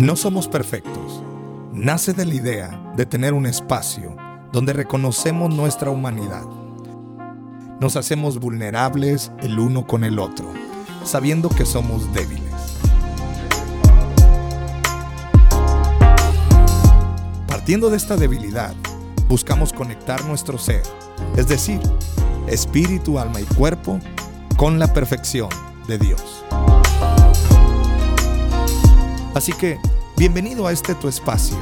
No somos perfectos. Nace de la idea de tener un espacio donde reconocemos nuestra humanidad. Nos hacemos vulnerables el uno con el otro, sabiendo que somos débiles. Partiendo de esta debilidad, buscamos conectar nuestro ser, es decir, espíritu, alma y cuerpo, con la perfección de Dios. Así que, bienvenido a este tu espacio,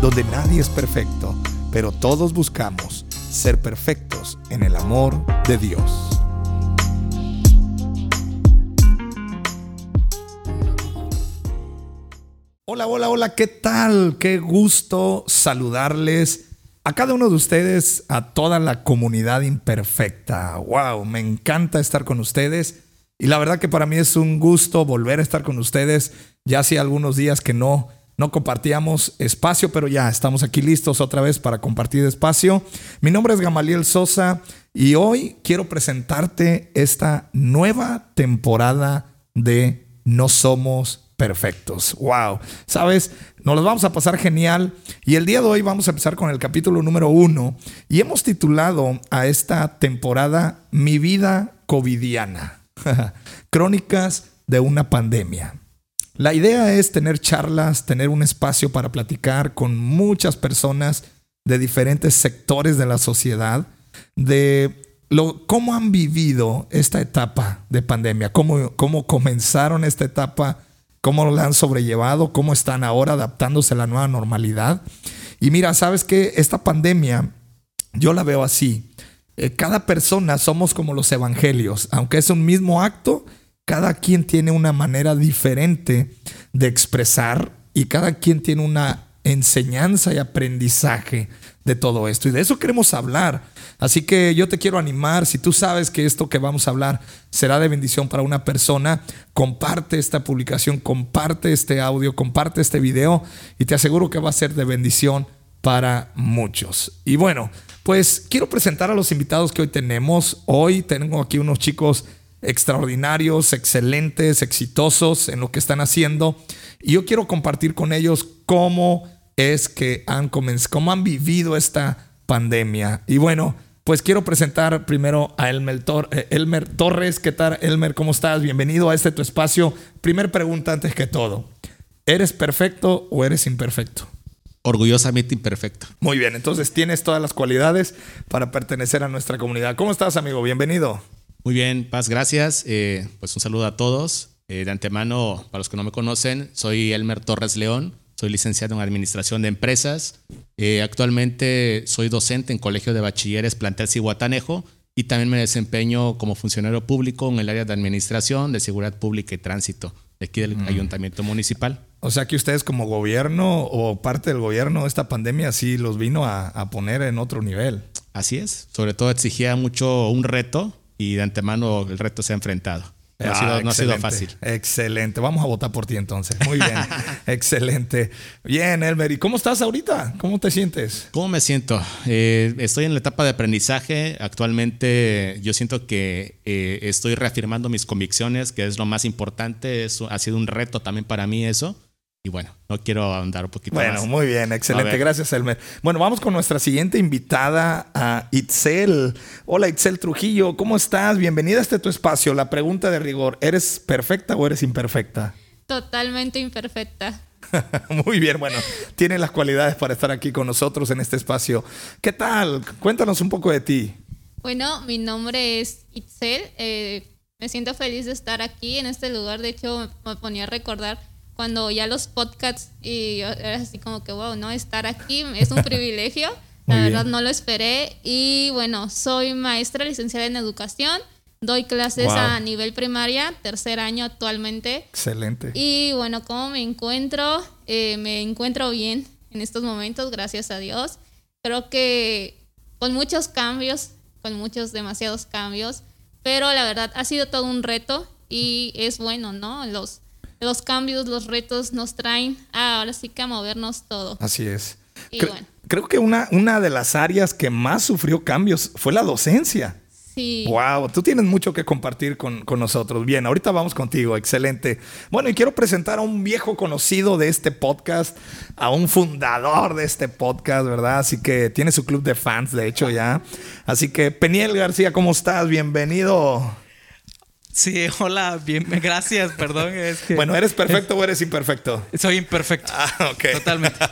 donde nadie es perfecto, pero todos buscamos ser perfectos en el amor de Dios. Hola, hola, hola, ¿qué tal? Qué gusto saludarles a cada uno de ustedes, a toda la comunidad imperfecta. ¡Wow! Me encanta estar con ustedes. Y la verdad que para mí es un gusto volver a estar con ustedes. Ya hace algunos días que no, no compartíamos espacio, pero ya estamos aquí listos otra vez para compartir espacio. Mi nombre es Gamaliel Sosa y hoy quiero presentarte esta nueva temporada de No Somos perfectos. Wow. Sabes, nos los vamos a pasar genial. Y el día de hoy vamos a empezar con el capítulo número uno. Y hemos titulado a esta temporada Mi vida covidiana. Crónicas de una pandemia. La idea es tener charlas, tener un espacio para platicar con muchas personas de diferentes sectores de la sociedad, de cómo han vivido esta etapa de pandemia, cómo, cómo comenzaron esta etapa cómo la han sobrellevado, cómo están ahora adaptándose a la nueva normalidad. Y mira, sabes que esta pandemia, yo la veo así. Eh, cada persona somos como los evangelios, aunque es un mismo acto, cada quien tiene una manera diferente de expresar y cada quien tiene una enseñanza y aprendizaje de todo esto. Y de eso queremos hablar. Así que yo te quiero animar, si tú sabes que esto que vamos a hablar será de bendición para una persona, comparte esta publicación, comparte este audio, comparte este video y te aseguro que va a ser de bendición para muchos. Y bueno, pues quiero presentar a los invitados que hoy tenemos. Hoy tengo aquí unos chicos extraordinarios, excelentes, exitosos en lo que están haciendo. Y yo quiero compartir con ellos cómo es que han comenzado, cómo han vivido esta pandemia. Y bueno, pues quiero presentar primero a Elmer, eh, Elmer, Torres. ¿Qué tal, Elmer? ¿Cómo estás? Bienvenido a este tu espacio. Primer pregunta antes que todo. ¿Eres perfecto o eres imperfecto? Orgullosamente imperfecto. Muy bien, entonces tienes todas las cualidades para pertenecer a nuestra comunidad. ¿Cómo estás, amigo? Bienvenido. Muy bien, Paz, gracias. Eh, pues un saludo a todos. Eh, de antemano, para los que no me conocen, soy Elmer Torres León. Soy licenciado en Administración de Empresas. Eh, actualmente soy docente en Colegio de Bachilleres Plantel Cihuatanejo y también me desempeño como funcionario público en el área de Administración, de Seguridad Pública y Tránsito de aquí del mm. Ayuntamiento Municipal. O sea que ustedes como gobierno o parte del gobierno, esta pandemia sí los vino a, a poner en otro nivel. Así es. Sobre todo exigía mucho un reto y de antemano el reto se ha enfrentado. No, ha, sido, fácil. Excelente. Vamos a votar por ti entonces. Muy bien. excelente. Bien, Elmer. ¿Y cómo estás ahorita? ¿Cómo te sientes? ¿Cómo me siento? Eh, estoy en la etapa de aprendizaje. Actualmente yo siento que eh, estoy reafirmando mis convicciones, que es lo más importante. Eso ha sido un reto también para mí eso. Y bueno, no quiero andar un poquito más. Bueno, muy bien, excelente. Gracias, Elmer. Bueno, vamos con nuestra siguiente invitada, a Itzel. Hola, Itzel Trujillo, ¿cómo estás? Bienvenida a este tu espacio. La pregunta de rigor, ¿eres perfecta o eres imperfecta? Totalmente imperfecta. muy bien, bueno, tiene las cualidades para estar aquí con nosotros en este espacio. ¿Qué tal? Cuéntanos un poco de ti. Bueno, mi nombre es Itzel. Eh, me siento feliz de estar aquí en este lugar. De hecho, me ponía a recordar cuando ya los podcasts y era así como que, wow, ¿no? Estar aquí es un privilegio. La verdad no lo esperé. Y bueno, soy maestra licenciada en educación. Doy clases a nivel primaria, tercer año actualmente. Excelente. Y bueno, ¿cómo me encuentro? Eh, me encuentro bien en estos momentos, gracias a Dios. Creo que con muchos cambios, con muchos, demasiados cambios, pero la verdad ha sido todo un reto y es bueno, ¿no? Los, los cambios, los retos nos traen ahora sí que a movernos todo. Así es. Creo que una, una de las áreas que más sufrió cambios fue la docencia. Sí. Wow, tú tienes mucho que compartir con, con, nosotros. Bien, ahorita vamos contigo, excelente. Bueno, y quiero presentar a un viejo conocido de este podcast, a un fundador de este podcast, ¿verdad? Así que tiene su club de fans, de hecho, ya. Así que, Peniel García, ¿cómo estás? Bienvenido. Sí, hola, bien, gracias, perdón. Es que, bueno, ¿eres perfecto o eres imperfecto? Soy imperfecto. Ah, ok. Totalmente.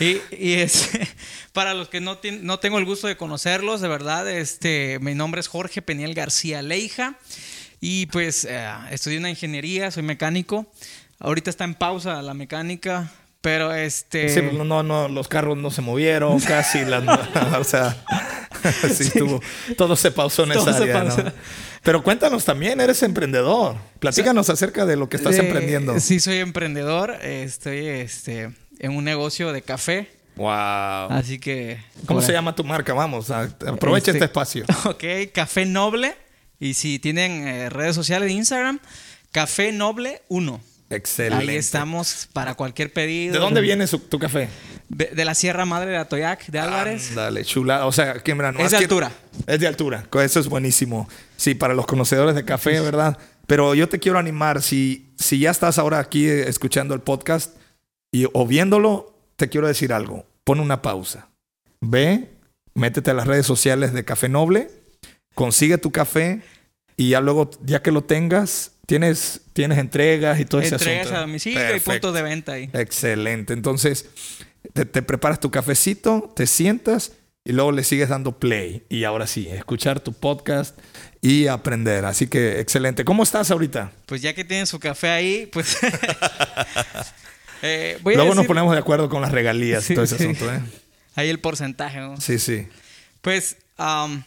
Y, y es, para los que no, no tengo el gusto de conocerlos, de verdad, este, mi nombre es Jorge Peniel García Leija y pues eh, estudié una ingeniería, soy mecánico. Ahorita está en pausa la mecánica, pero este... Sí, no, no, los carros no se movieron casi, las, o sea, sí, Estuvo, todo se pausó en esa área, ¿no? Pero cuéntanos también, eres emprendedor. Platícanos acerca de lo que estás eh, emprendiendo. Sí, soy emprendedor. Estoy este, en un negocio de café. Wow. Así que. ¿Cómo se llama tu marca? Vamos, aprovecha este, este, espacio. Ok, Café Noble. Y si tienen eh, redes sociales de Instagram, Café Noble 1. Excelente. Ahí estamos para cualquier pedido. ¿De dónde viene su, tu café? De, la Sierra Madre de Atoyac, de Álvarez. Dale, chula. O sea, que no es de altura. Es de altura. Eso es buenísimo. Sí, para los conocedores de café, ¿verdad? Pero yo te quiero animar. Si, si ya estás ahora aquí escuchando el podcast y, o viéndolo, te quiero decir algo. Pon una pausa. Ve, métete a las redes sociales de Café Noble, consigue tu café y ya luego, ya que lo tengas, tienes, tienes entregas y todo ese asunto. Entregas a domicilio y puntos de venta ahí. Excelente. Entonces, te, te, preparas tu cafecito, te sientas y luego le sigues dando play. Y ahora sí, escuchar tu podcast y aprender. Así que excelente. ¿Cómo estás ahorita? Pues ya que tienen su café ahí, pues... eh, luego nos ponemos de acuerdo con las regalías y todo ese asunto. ¿eh? Ahí el porcentaje. ¿no? Sí, sí. Pues um,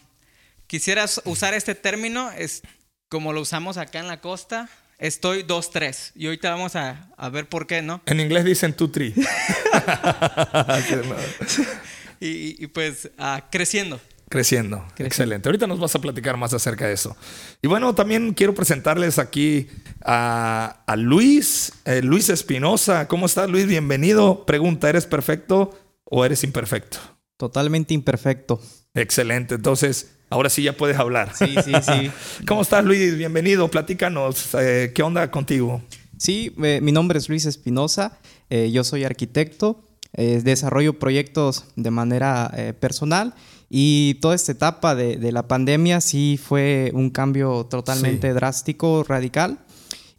quisiera usar este término, es como lo usamos acá en la costa. Estoy 2-3. Y ahorita vamos a, a, ver por qué, ¿no? En inglés dicen 2-3. y, y, pues uh, creciendo. creciendo. Creciendo. Excelente. Ahorita nos vas a platicar más acerca de eso. Y bueno, también quiero presentarles aquí a, a Luis, eh, Luis Espinosa. ¿Cómo estás, Luis? Bienvenido. Pregunta, ¿eres perfecto o eres imperfecto? Totalmente imperfecto. Excelente. Entonces, ahora sí ya puedes hablar. Sí, sí, sí. ¿Cómo estás, Luis? Bienvenido. Platícanos. Eh, ¿Qué onda contigo? Sí, eh, mi nombre es Luis Espinosa. Eh, yo soy arquitecto. desarrollo proyectos de manera personal. Y toda esta etapa de, de, la pandemia sí fue un cambio totalmente sí. drástico, radical.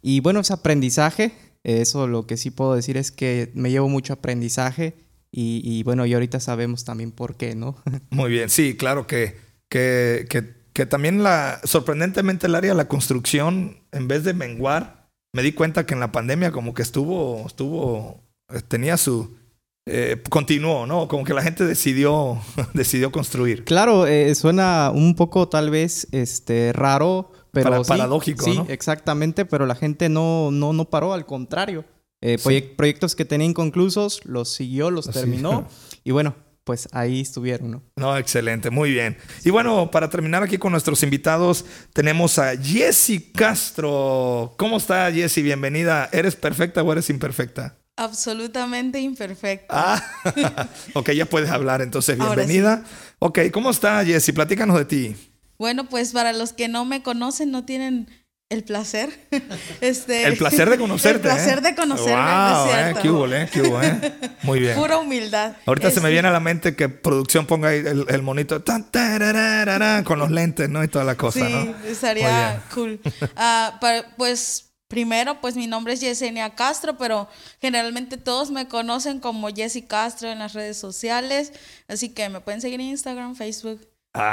Y bueno, ese aprendizaje, eso lo que sí puedo decir es que me llevo mucho aprendizaje y, y, bueno, y ahorita sabemos también por qué, ¿no? Muy bien, sí, claro que, que, que, que, también la, sorprendentemente el área de la construcción, en vez de menguar, me di cuenta que en la pandemia como que estuvo, estuvo, tenía su, eh, continuó, ¿no? Como que la gente decidió, decidió construir. Claro, eh, suena un poco tal vez este, raro, pero Para, sí, paradójico, sí, ¿no? exactamente, pero la gente no, no, no paró, al contrario. Eh, sí. Proyectos que tenía inconclusos, los siguió, los terminó. Y bueno, pues ahí estuvieron, ¿no? No, excelente, muy bien. Y bueno, para terminar aquí con nuestros invitados, tenemos a Jessie Castro. ¿Cómo está Jessie? Bienvenida. ¿Eres perfecta o eres imperfecta? Absolutamente imperfecta. Ah, ok, ya puedes hablar, entonces bienvenida. Sí. Ok, ¿cómo está Jessie? Platícanos de ti. Bueno, pues para los que no me conocen, no tienen el placer. Este, el placer de conocerte. El placer ¿eh? de conocerme. Wow. Eh, ¿Qué hubo, eh? ¿Qué hubo, eh? Muy bien. Pura humildad. Ahorita este... se me viene a la mente que producción ponga ahí el, el monito tan, tararara, con los lentes, ¿no? Y toda la cosa, sí, ¿no? estaría cool. Uh, para, pues Primero, pues mi nombre es Yesenia Castro, pero generalmente todos me conocen como Jessy Castro en las redes sociales. Así que me pueden seguir en Instagram, Facebook,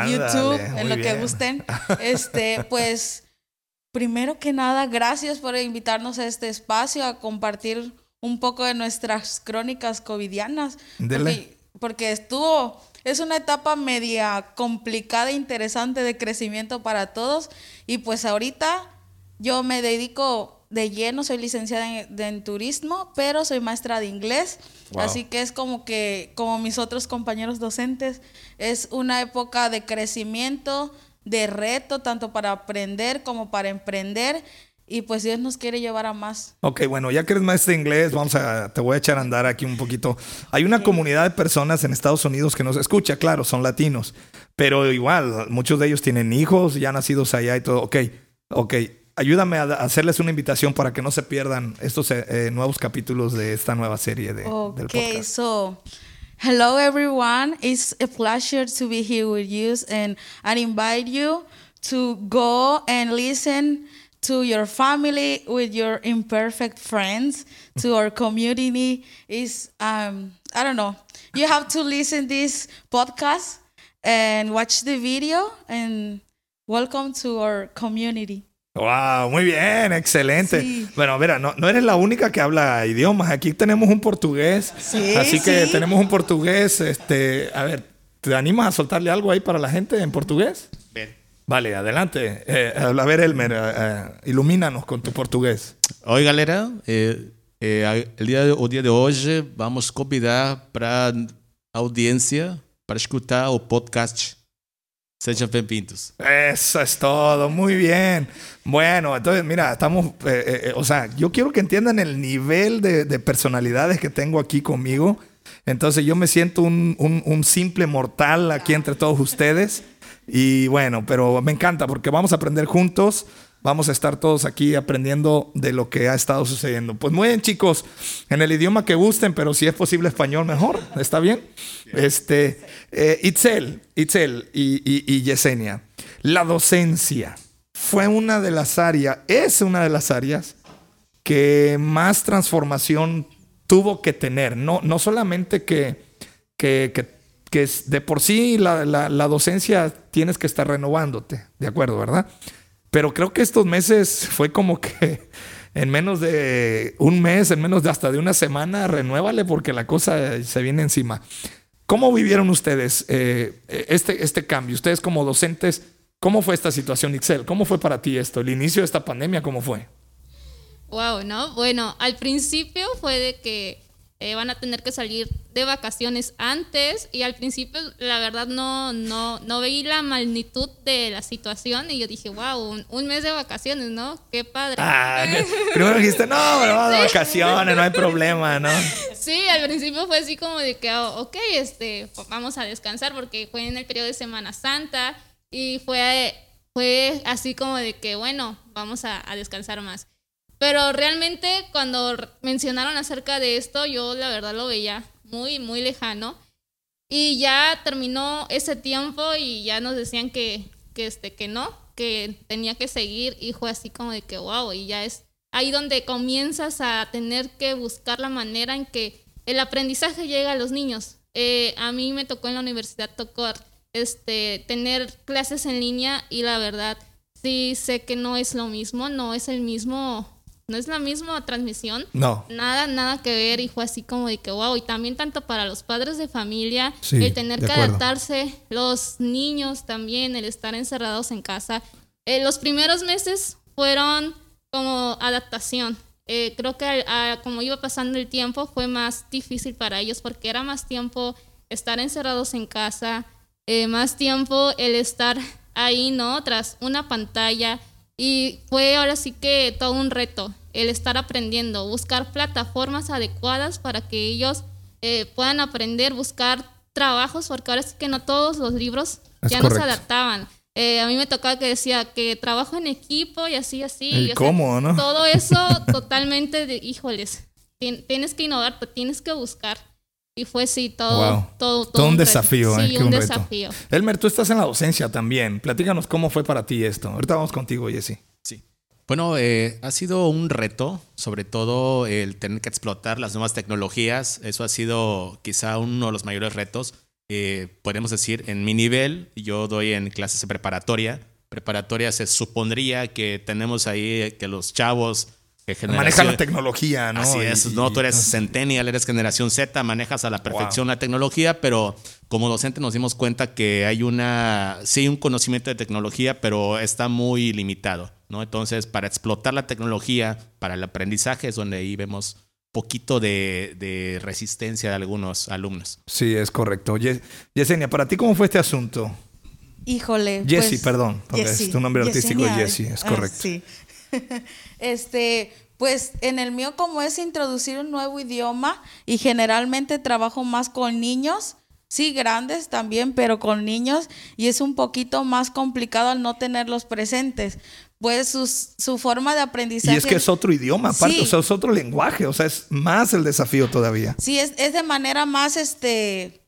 YouTube, en lo bien. que gusten. Este, pues, primero que nada, gracias por invitarnos a este espacio a compartir un poco de nuestras crónicas covidianas. Porque, porque estuvo, es una etapa media complicada interesante de crecimiento para todos. Y pues ahorita yo me dedico de lleno, soy licenciada en, en turismo, pero soy maestra de inglés. Wow. Así que es como que, como mis otros compañeros docentes, es una época de crecimiento, de reto, tanto para aprender como para emprender. y pues Dios nos quiere llevar a más. Ok, bueno, ya que eres maestro de inglés, vamos a, te voy a echar a andar aquí un poquito. Hay una comunidad de personas en Estados Unidos que nos escucha, claro, son latinos, pero igual, muchos de ellos tienen hijos, ya nacidos allá y todo. Ok, ok, ayúdame a hacerles una invitación para que no se pierdan estos eh, eh, nuevos capítulos de esta nueva serie de, del podcast. so... Hello everyone, it's a pleasure to be here with you and I invite you to go and listen to your family, with your imperfect friends, to our community is um, I don't know. You have to listen this podcast and watch the video and welcome to our community. Wow, muy bien, excelente. Bueno, mira, no, no, eres la única que habla idiomas. Aquí tenemos un portugués. Sí, así que tenemos un portugués. Este, a ver, ¿te animas a soltarle algo ahí para la gente en portugués? Vale, adelante. Eh, a ver, Elmer, eh, eh, ilumínanos con tu portugués. Oi, galera. Eh, eh, el día de, o dia de hoje vamos convidar para a audiência para escutar o podcast. Sejam bem-vindos. Eso es todo, muy bien. Bueno, entonces, mira, estamos, o sea, yo quiero que entiendan el nivel de, de, personalidades que tengo aquí conmigo. Entonces, yo me siento un, un, un simple mortal aquí entre todos ustedes. Y bueno, pero me encanta porque vamos a aprender juntos. Vamos a estar todos aquí aprendiendo de lo que ha estado sucediendo. Pues muy bien, chicos, en el idioma que gusten, pero si es posible español, mejor. ¿Está bien? Este, eh, Itzel, Itzel y, y, Yesenia. La docencia fue una de las áreas, es una de las áreas que más transformación tuvo que tener. No, no solamente que, que, que de por sí la, la, docencia tienes que estar renovándote, ¿de acuerdo, verdad? Pero creo que estos meses fue como que en menos de un mes, en menos de hasta de una semana, renuévale porque la cosa se viene encima. ¿Cómo vivieron ustedes eh, este, este cambio? Ustedes como docentes, ¿cómo fue esta situación, Ixel? ¿Cómo fue para ti esto? ¿El inicio de esta pandemia, cómo fue? Wow, ¿no? Bueno, al principio fue de que eh, van a tener que salir de vacaciones antes y al principio la verdad no, no, no veí la magnitud de la situación y yo dije, wow, un, mes de vacaciones, ¿no? Qué padre. Ah, primero dijiste, no, pero vamos de vacaciones, no hay problema, ¿no? Sí, al principio fue así como de que, oh, ok, este, vamos a descansar porque fue en el periodo de Semana Santa y fue, fue así como de que, bueno, vamos a descansar más. Pero realmente cuando mencionaron acerca de esto, yo la verdad lo veía muy, muy lejano. Y ya terminó ese tiempo y ya nos decían que, que, este, que no, que tenía que seguir y fue así como de que wow, y ya es ahí donde comienzas a tener que buscar la manera en que el aprendizaje llega a los niños. Eh, a mí me tocó en la universidad tocar, este, tener clases en línea y la verdad sí sé que no es lo mismo, no es el mismo no es la misma transmisión. No. Nada, nada que ver y fue así como de que wow. Y también tanto para los padres de familia, el tener que adaptarse, los niños también, el estar encerrados en casa. Eh, los primeros meses fueron como adaptación. Eh, creo que como iba pasando el tiempo fue más difícil para ellos porque era más tiempo estar encerrados en casa, eh, más tiempo el estar ahí, ¿no? Tras una pantalla y fue ahora sí que todo un reto el estar aprendiendo, buscar plataformas adecuadas para que ellos eh, puedan aprender, buscar trabajos, porque ahora sí que no todos los libros ya no se adaptaban. Eh, a mí me tocaba que decía que trabajo en equipo y así, así. Y cómo, ¿no? Todo eso totalmente de, híjoles, tienes que innovar, tienes que buscar. Y fue sí, todo, todo, todo, un, desafío. Sí, un, desafío. Elmer, tú estás en la docencia también. Platícanos cómo fue para ti esto. Ahorita vamos contigo, Jesse. Sí. Bueno, eh, ha sido un reto, sobre todo el tener que explotar las nuevas tecnologías. Eso ha sido quizá uno de los mayores retos. Eh, podemos decir, en mi nivel, yo doy en clases de preparatoria. Preparatoria se supondría que tenemos ahí que los chavos Maneja la tecnología, ¿no? Así es, no, tú eres centennial, eres generación Z, manejas a la perfección la tecnología, pero como docente nos dimos cuenta que hay una, sí, un conocimiento de tecnología, pero está muy limitado, ¿no? Entonces, para explotar la tecnología, para el aprendizaje es donde ahí vemos poquito de, resistencia de algunos alumnos. Sí, es correcto. Yesenia, ¿para ti cómo fue este asunto? Híjole. Jessie, pues, perdón, es tu nombre artístico es Jessie, es ah, correcto. sí. este, pues en el mío como es introducir un nuevo idioma y generalmente trabajo más con niños, sí grandes también, pero con niños y es un poquito más complicado al no tenerlos presentes. Pues su forma de aprendizaje. Y es que es otro idioma, aparte, o sea, es otro lenguaje, o sea, es más el desafío todavía. Sí, es, es de manera más este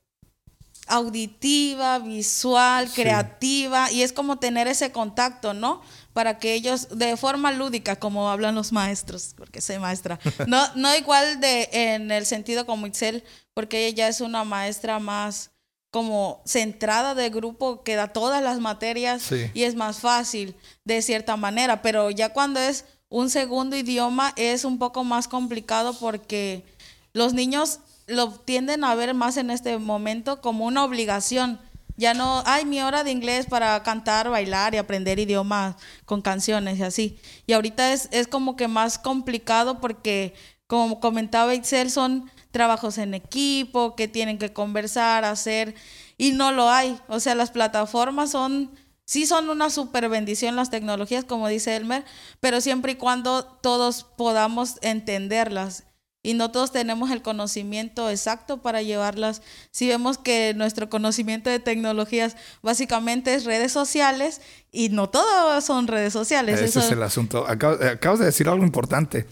auditiva, visual, creativa, y es como tener ese contacto, ¿no? Para que ellos, de forma lúdica, como hablan los maestros, porque soy maestra, no, no igual de en el sentido como Itzel, porque ella es una maestra más como centrada de grupo que da todas las materias y es más fácil de cierta manera, pero ya cuando es un segundo idioma es un poco más complicado porque los niños lo tienden a ver más en este momento como una obligación. Ya no, hay mi hora de inglés para cantar, bailar y aprender idiomas con canciones y así. Y ahorita es, es como que más complicado porque, como comentaba Excel, son trabajos en equipo, que tienen que conversar, hacer, y no lo hay. O sea, las plataformas son, sí son una super bendición las tecnologías, como dice Elmer, pero siempre y cuando todos podamos entenderlas. Y no todos tenemos el conocimiento exacto para llevarlas. Si vemos que nuestro conocimiento de tecnologías básicamente es redes sociales y no todo son redes sociales. Ese es el asunto. acabas de decir algo importante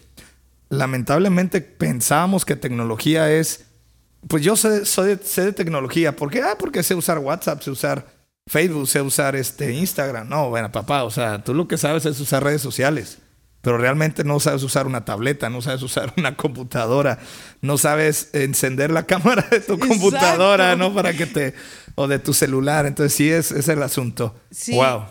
lamentablemente pensábamos que tecnología es, pues yo sé, sé de tecnología, ¿por qué? Ah, porque sé usar WhatsApp, sé usar Facebook, sé usar este Instagram. No, bueno, papá, o sea, tú lo que sabes es usar redes sociales, pero realmente no sabes usar una tableta, no sabes usar una computadora, no sabes encender la cámara de tu computadora, ¿no? Para que te, o de tu celular. Entonces sí, es, es el asunto. Sí. Wow.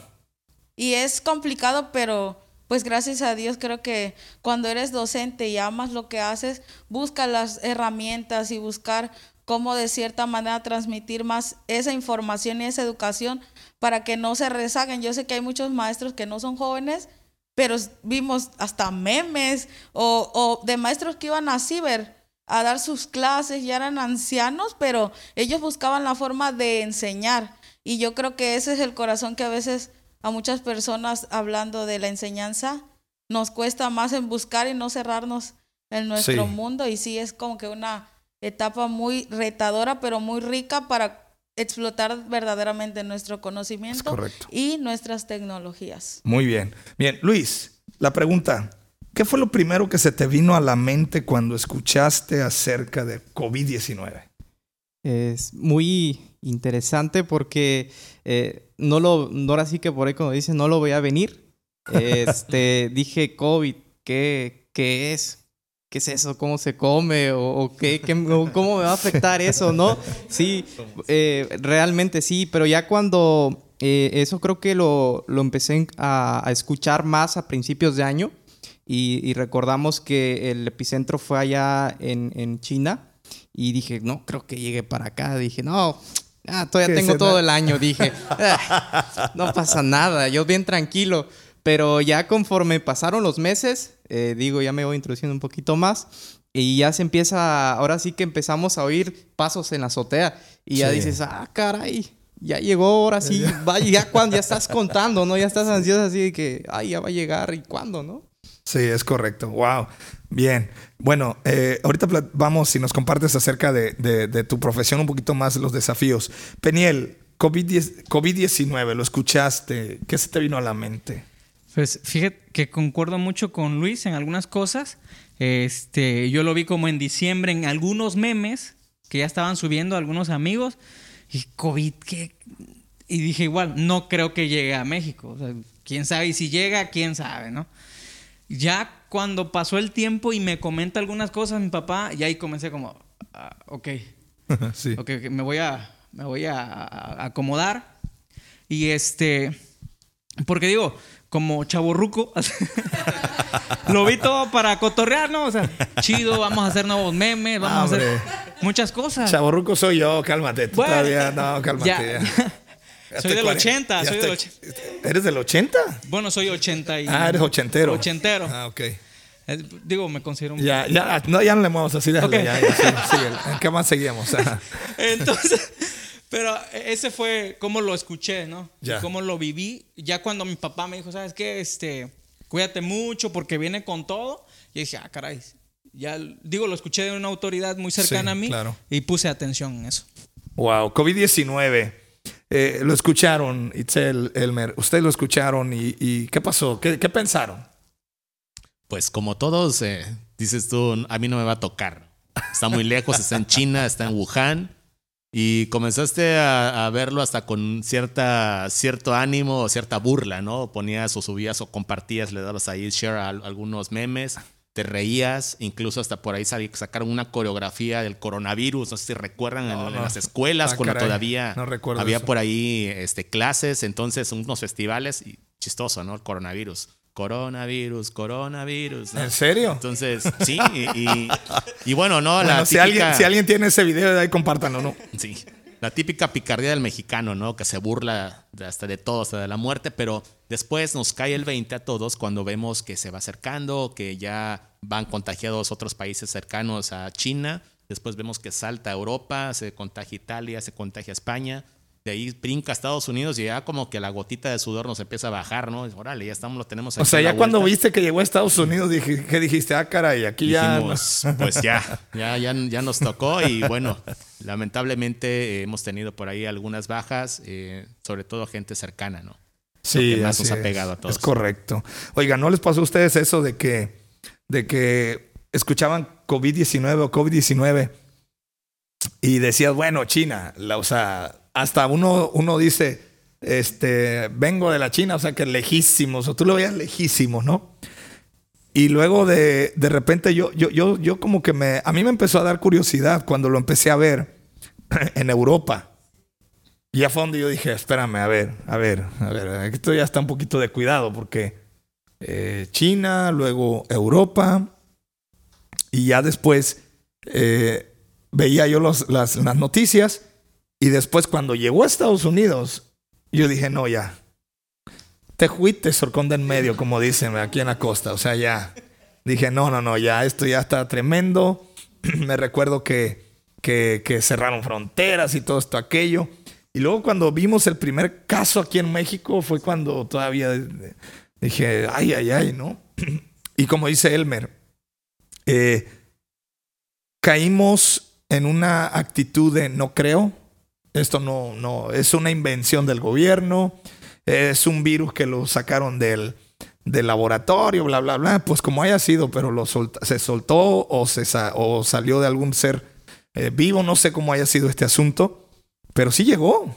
Y es complicado, pero pues gracias a Dios creo que cuando eres docente y amas lo que haces, busca las herramientas y buscar cómo de cierta manera transmitir más esa información y esa educación para que no se rezaguen. Yo sé que hay muchos maestros que no son jóvenes, pero vimos hasta memes o, o de maestros que iban a ciber a dar sus clases, ya eran ancianos, pero ellos buscaban la forma de enseñar. Y yo creo que ese es el corazón que a veces a muchas personas hablando de la enseñanza, nos cuesta más en buscar y no cerrarnos en nuestro mundo y sí es como que una etapa muy retadora, pero muy rica para explotar verdaderamente nuestro conocimiento y nuestras tecnologías. Muy bien. Bien, Luis, la pregunta, ¿qué fue lo primero que se te vino a la mente cuando escuchaste acerca de COVID-19? Es muy interesante porque eh, no lo, ahora sí que por ahí como dicen, no lo voy a venir. Este, dije, COVID, ¿qué, ¿qué es? ¿Qué es eso? ¿Cómo se come? ¿O, qué, cómo me va a afectar eso? ¿No? Sí, eh, realmente sí, pero ya cuando eh, eso creo que lo, lo empecé a, escuchar más a principios de año y, recordamos que el epicentro fue allá en, en China y dije, no, creo que llegue para acá. Dije, no, Ah, todavía tengo todo el año, dije. Ah, no pasa nada, yo bien tranquilo. Pero ya conforme pasaron los meses, eh, digo, ya me voy introduciendo un poquito más. Y ya se empieza, ahora sí que empezamos a oír pasos en la azotea. Y ya dices, ah, caray, ya llegó, ahora sí, va, ya cuando ya estás contando, ¿no? Ya estás ansioso así de que, ay, ya va a llegar y cuándo, ¿no? Sí, es correcto. Wow. Bien. Bueno, eh, ahorita vamos si nos compartes acerca de, tu profesión un poquito más los desafíos. Peniel, COVID-19, ¿lo escuchaste? ¿Qué se te vino a la mente? Pues fíjate que concuerdo mucho con Luis en algunas cosas. Este, yo lo vi como en diciembre en algunos memes que ya estaban subiendo algunos amigos. Y COVID, ¿qué? Y dije igual, no creo que llegue a México. quién sabe, y si llega, quién sabe, ¿no? Ya cuando pasó el tiempo y me comenta algunas cosas mi papá, y ahí comencé como, ah, ok, sí. ok, me voy a, me voy a, acomodar. Y este, porque digo, como chaborruco, lo vi todo para cotorrear, ¿no? O sea, chido, vamos a hacer nuevos memes, vamos a hacer muchas cosas. Chaborruco soy yo, cálmate, todavía, no, cálmate. Ya, soy del 80, soy del 80. ¿Eres del 80? Bueno, soy 80 y... Ah, eres ochentero. Ochentero. Ah, ok. digo, me considero un... Ya, ya, no, ya no le muevas así, déjale, ya, ya, ¿En qué más seguimos? Entonces, pero ese fue como lo escuché, ¿no? Ya. Cómo lo viví. Ya cuando mi papá me dijo, ¿sabes qué? Este, cuídate mucho porque viene con todo. Y dije, ah, caray, ya digo, lo escuché de una autoridad muy cercana a mí y puse atención en eso. Wow, COVID-19. Eh, lo escucharon, Itzel, Elmer. Ustedes lo escucharon y, ¿qué pasó? ¿Qué, pensaron? Pues como todos, eh, dices tú, a mí no me va a tocar. Está muy lejos, está en China, está en Wuhan. Y comenzaste a, verlo hasta con cierta, cierto ánimo o cierta burla, ¿no? Ponías o subías o compartías, le dabas ahí share a algunos memes te reías, incluso hasta por ahí sacaron una coreografía del coronavirus, no sé si recuerdan en, las escuelas ah, cuando todavía había por ahí este, clases, entonces unos festivales, y chistoso, ¿no? El coronavirus. Coronavirus, coronavirus. ¿En serio? Entonces, sí, y, bueno, ¿no? la si, alguien, si alguien tiene ese video, de ahí compártanlo, ¿no? Sí. La típica picardía del mexicano, ¿no? Que se burla hasta de todo, hasta de la muerte, pero después nos cae el 20 a todos cuando vemos que se va acercando, que ya van contagiados otros países cercanos a China. Después vemos que salta a Europa, se contagia Italia, se contagia España de ahí brinca a Estados Unidos y ya como que la gotita de sudor nos empieza a bajar, ¿no? Órale, ya estamos, lo tenemos aquí. O sea, ya cuando viste que llegó a Estados Unidos, dije, ¿qué dijiste? Ah, caray, aquí ya. Pues ya, ya, ya, ya nos tocó y bueno, lamentablemente hemos tenido por ahí algunas bajas, eh, sobre todo gente cercana, ¿no? Sí, más nos ha pegado a todos. Es correcto. Oiga, ¿no les pasó a ustedes eso de que, de que escuchaban COVID-19 o COVID-19 y decías, bueno, China, la, o sea, hasta uno, uno dice, este, vengo de la China, o sea que lejísimos, o tú lo veías lejísimos, ¿no? Y luego de, de repente yo, yo, yo, yo como que me, a mí me empezó a dar curiosidad cuando lo empecé a ver en Europa. Y a fondo yo dije, espérame, a ver, a ver, a ver, esto ya está un poquito de cuidado porque eh, China, luego Europa, y ya después eh, veía yo las, las noticias y después cuando llegó a Estados Unidos, yo dije, no, ya. Te juiste sorconda en medio, como dicen aquí en la costa. O sea, ya. Dije, no, no, no, ya, esto ya está tremendo. Me recuerdo que, que, que cerraron fronteras y todo esto, aquello. Y luego cuando vimos el primer caso aquí en México fue cuando todavía dije, ay, ay, ay, ¿no? Y como dice Elmer, eh, caímos en una actitud de no creo, esto no, no, es una invención del gobierno, es un virus que lo sacaron del, del laboratorio, bla, bla, bla. Pues como haya sido, pero lo se soltó o, se o salió de algún ser eh, vivo, no sé cómo haya sido este asunto, pero sí llegó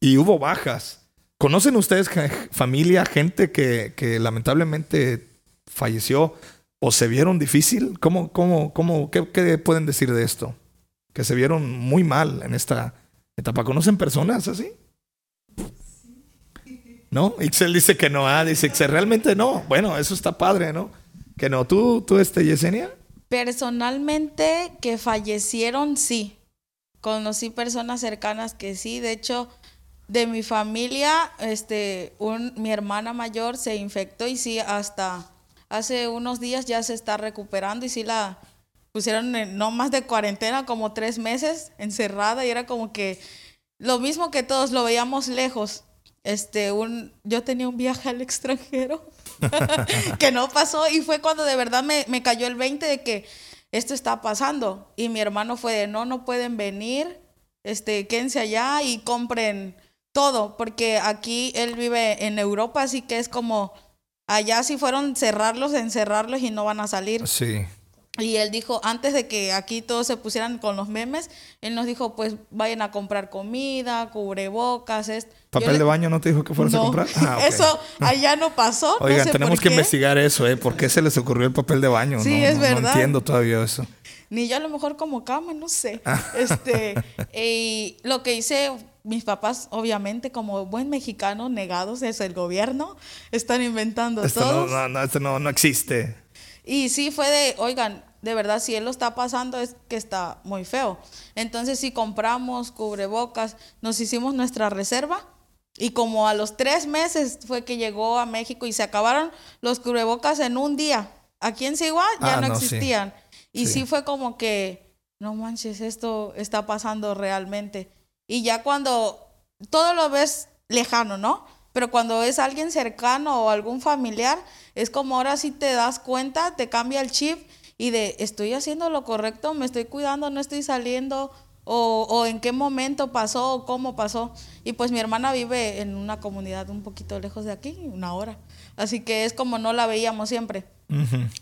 y hubo bajas. ¿Conocen ustedes familia, gente que, que lamentablemente falleció o se vieron difícil? ¿Cómo, cómo, cómo, qué, qué pueden decir de esto? Que se vieron muy mal en esta etapa. ¿Conocen personas así? ¿No? Ixel dice que no, ah, dice que realmente no. Bueno, eso está padre, ¿no? Que no. ¿Tú, tú este, Yesenia? Personalmente, que fallecieron, sí. Conocí personas cercanas que sí. De hecho, de mi familia, este, mi hermana mayor se infectó y sí, hasta hace unos días ya se está recuperando y sí la pusieron no más de cuarentena, como tres meses encerrada y era como que lo mismo que todos lo veíamos lejos. Este, un, yo tenía un viaje al extranjero que no pasó y fue cuando de verdad me, me cayó el 20 de que esto está pasando y mi hermano fue de no, no pueden venir, este, quédense allá y compren todo, porque aquí él vive en Europa, así que es como allá si fueron cerrarlos, encerrarlos y no van a salir. Sí. Y él dijo, antes de que aquí todos se pusieran con los memes, él nos dijo, pues vayan a comprar comida, cubrebocas. ¿Papel de baño no te dijo que fueras a comprar? Ah, Eso allá no pasó. Oigan, tenemos que investigar eso, ¿eh? ¿Por qué se les ocurrió el papel de baño? Sí, es verdad. No entiendo todavía eso. Ni yo a lo mejor como cama, no sé. Ah. este, y lo que hice, mis papás, obviamente, como buen mexicano, negados es el gobierno, están inventando esto todo. No, no, esto no, no existe. Y sí fue de, oigan, de verdad, si él lo está pasando es que está muy feo. Entonces, si compramos cubrebocas, nos hicimos nuestra reserva. Y como a los tres meses fue que llegó a México y se acabaron los cubrebocas en un día. Aquí en Sigua ya ah, no, existían. Y sí. fue como que, no manches, esto está pasando realmente. Y ya cuando todo lo ves lejano, ¿no? pero cuando es alguien cercano o algún familiar, es como ahora sí te das cuenta, te cambia el chip y de estoy haciendo lo correcto, me estoy cuidando, no estoy saliendo, o, o, en qué momento pasó o cómo pasó. Y pues mi hermana vive en una comunidad un poquito lejos de aquí, una hora. Así que es como no la veíamos siempre.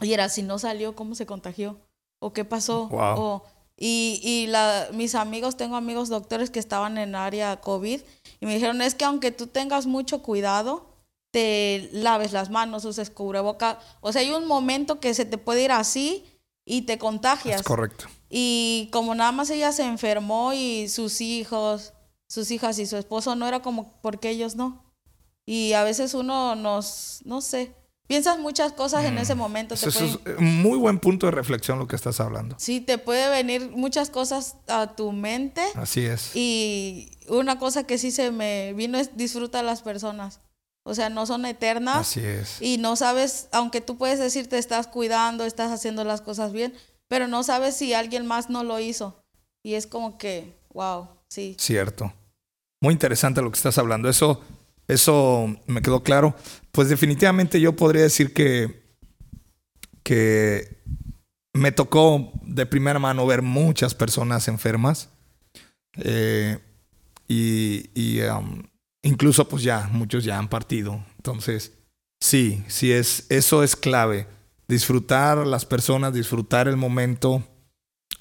Y era, si no salió, ¿cómo se contagió? ¿O qué pasó? O, y y la, mis amigos, tengo amigos doctores que estaban en área COVID y me dijeron, es que aunque tú tengas mucho cuidado, te laves las manos, uses cubreboca. O sea, hay un momento que se te puede ir así y te contagias. Es correcto. Y como nada más ella se enfermó y sus hijos, sus hijas y su esposo no era como porque ellos no. Y a veces uno nos, no sé, piensas muchas cosas en ese mm. momento. Eso, es muy buen punto de reflexión lo que estás hablando. Sí, te puede venir muchas cosas a tu mente. Así es. Y una cosa que sí se me vino es disfruta a las personas. O sea, no son eternas. Así es. Y no sabes, aunque tú puedes decir te estás cuidando, estás haciendo las cosas bien, pero no sabes si alguien más no lo hizo. Y es como que, wow, sí. Cierto. Muy interesante lo que estás hablando. Eso eso me quedó claro. Pues definitivamente yo podría decir que, que me tocó de primera mano ver muchas personas enfermas. Eh, y, um, incluso pues ya, muchos ya han partido. Entonces, sí, sí es, eso es clave. Disfrutar las personas, disfrutar el momento.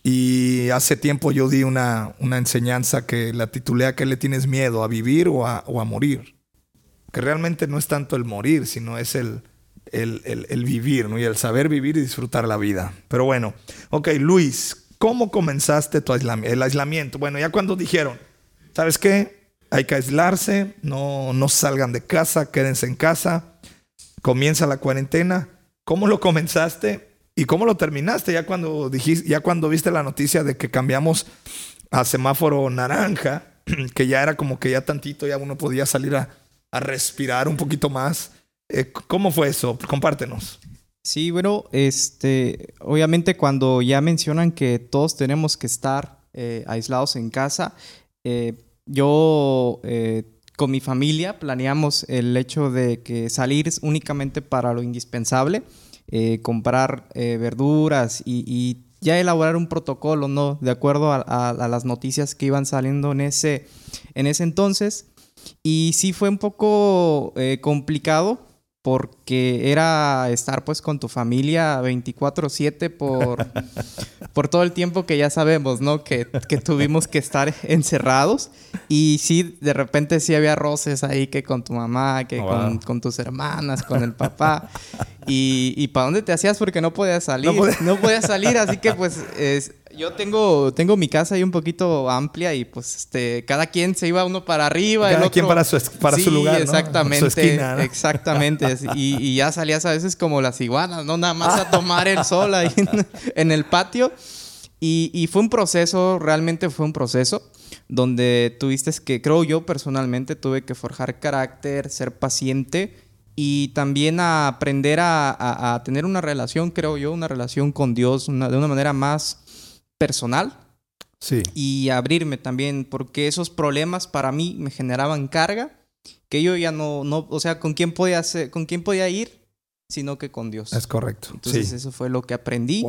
Y hace tiempo yo di una, una enseñanza que la titulé a qué le tienes miedo, a vivir o a, o a morir que realmente no es tanto el morir, sino es el, el, vivir, ¿no? Y el saber vivir y disfrutar la vida. Pero bueno, ok, Luis, ¿cómo comenzaste tu el aislamiento? Bueno, ya cuando dijeron, ¿sabes qué? Hay que aislarse, no, no salgan de casa, quédense en casa, comienza la cuarentena. ¿Cómo lo comenzaste y cómo lo terminaste? Ya cuando dijiste, ya cuando viste la noticia de que cambiamos a semáforo naranja, que ya era como que ya tantito, ya uno podía salir a, respirar un poquito más. Eh, ¿Cómo fue eso? Compártenos. Sí, bueno, este, obviamente cuando ya mencionan que todos tenemos que estar eh, aislados en casa, eh, yo con mi familia planeamos el hecho de que salir únicamente para lo indispensable, comprar verduras y, ya elaborar un protocolo, ¿no? De acuerdo a, a, las noticias que iban saliendo en ese, en ese entonces. Y sí fue un poco eh, complicado porque era estar pues con tu familia 24/7 por, por todo el tiempo que ya sabemos, ¿no? Que, que, tuvimos que estar encerrados. Y sí, de repente sí había roces ahí que con tu mamá, que con, con, tus hermanas, con el papá. Y, y ¿para dónde te hacías? Porque no podías salir. No, no podías salir, así que pues es, yo tengo, tengo mi casa ahí un poquito amplia y pues este, cada quien se iba uno para arriba. Cada quien para su, para su lugar. Exactamente. Exactamente. Y, ya salías a veces como las iguanas, ¿no? Nada más a tomar el sol ahí en, el patio. Y, y, fue un proceso, realmente fue un proceso donde tuviste que, creo yo personalmente, tuve que forjar carácter, ser paciente y también a aprender a, a, tener una relación, creo yo, una relación con Dios de una manera más personal. Sí. Y abrirme también, porque esos problemas para mí me generaban carga, que yo ya no, no o sea, ¿con quién podía, hacer, con quién podía ir? Sino que con Dios. Es correcto. Entonces eso fue lo que aprendí.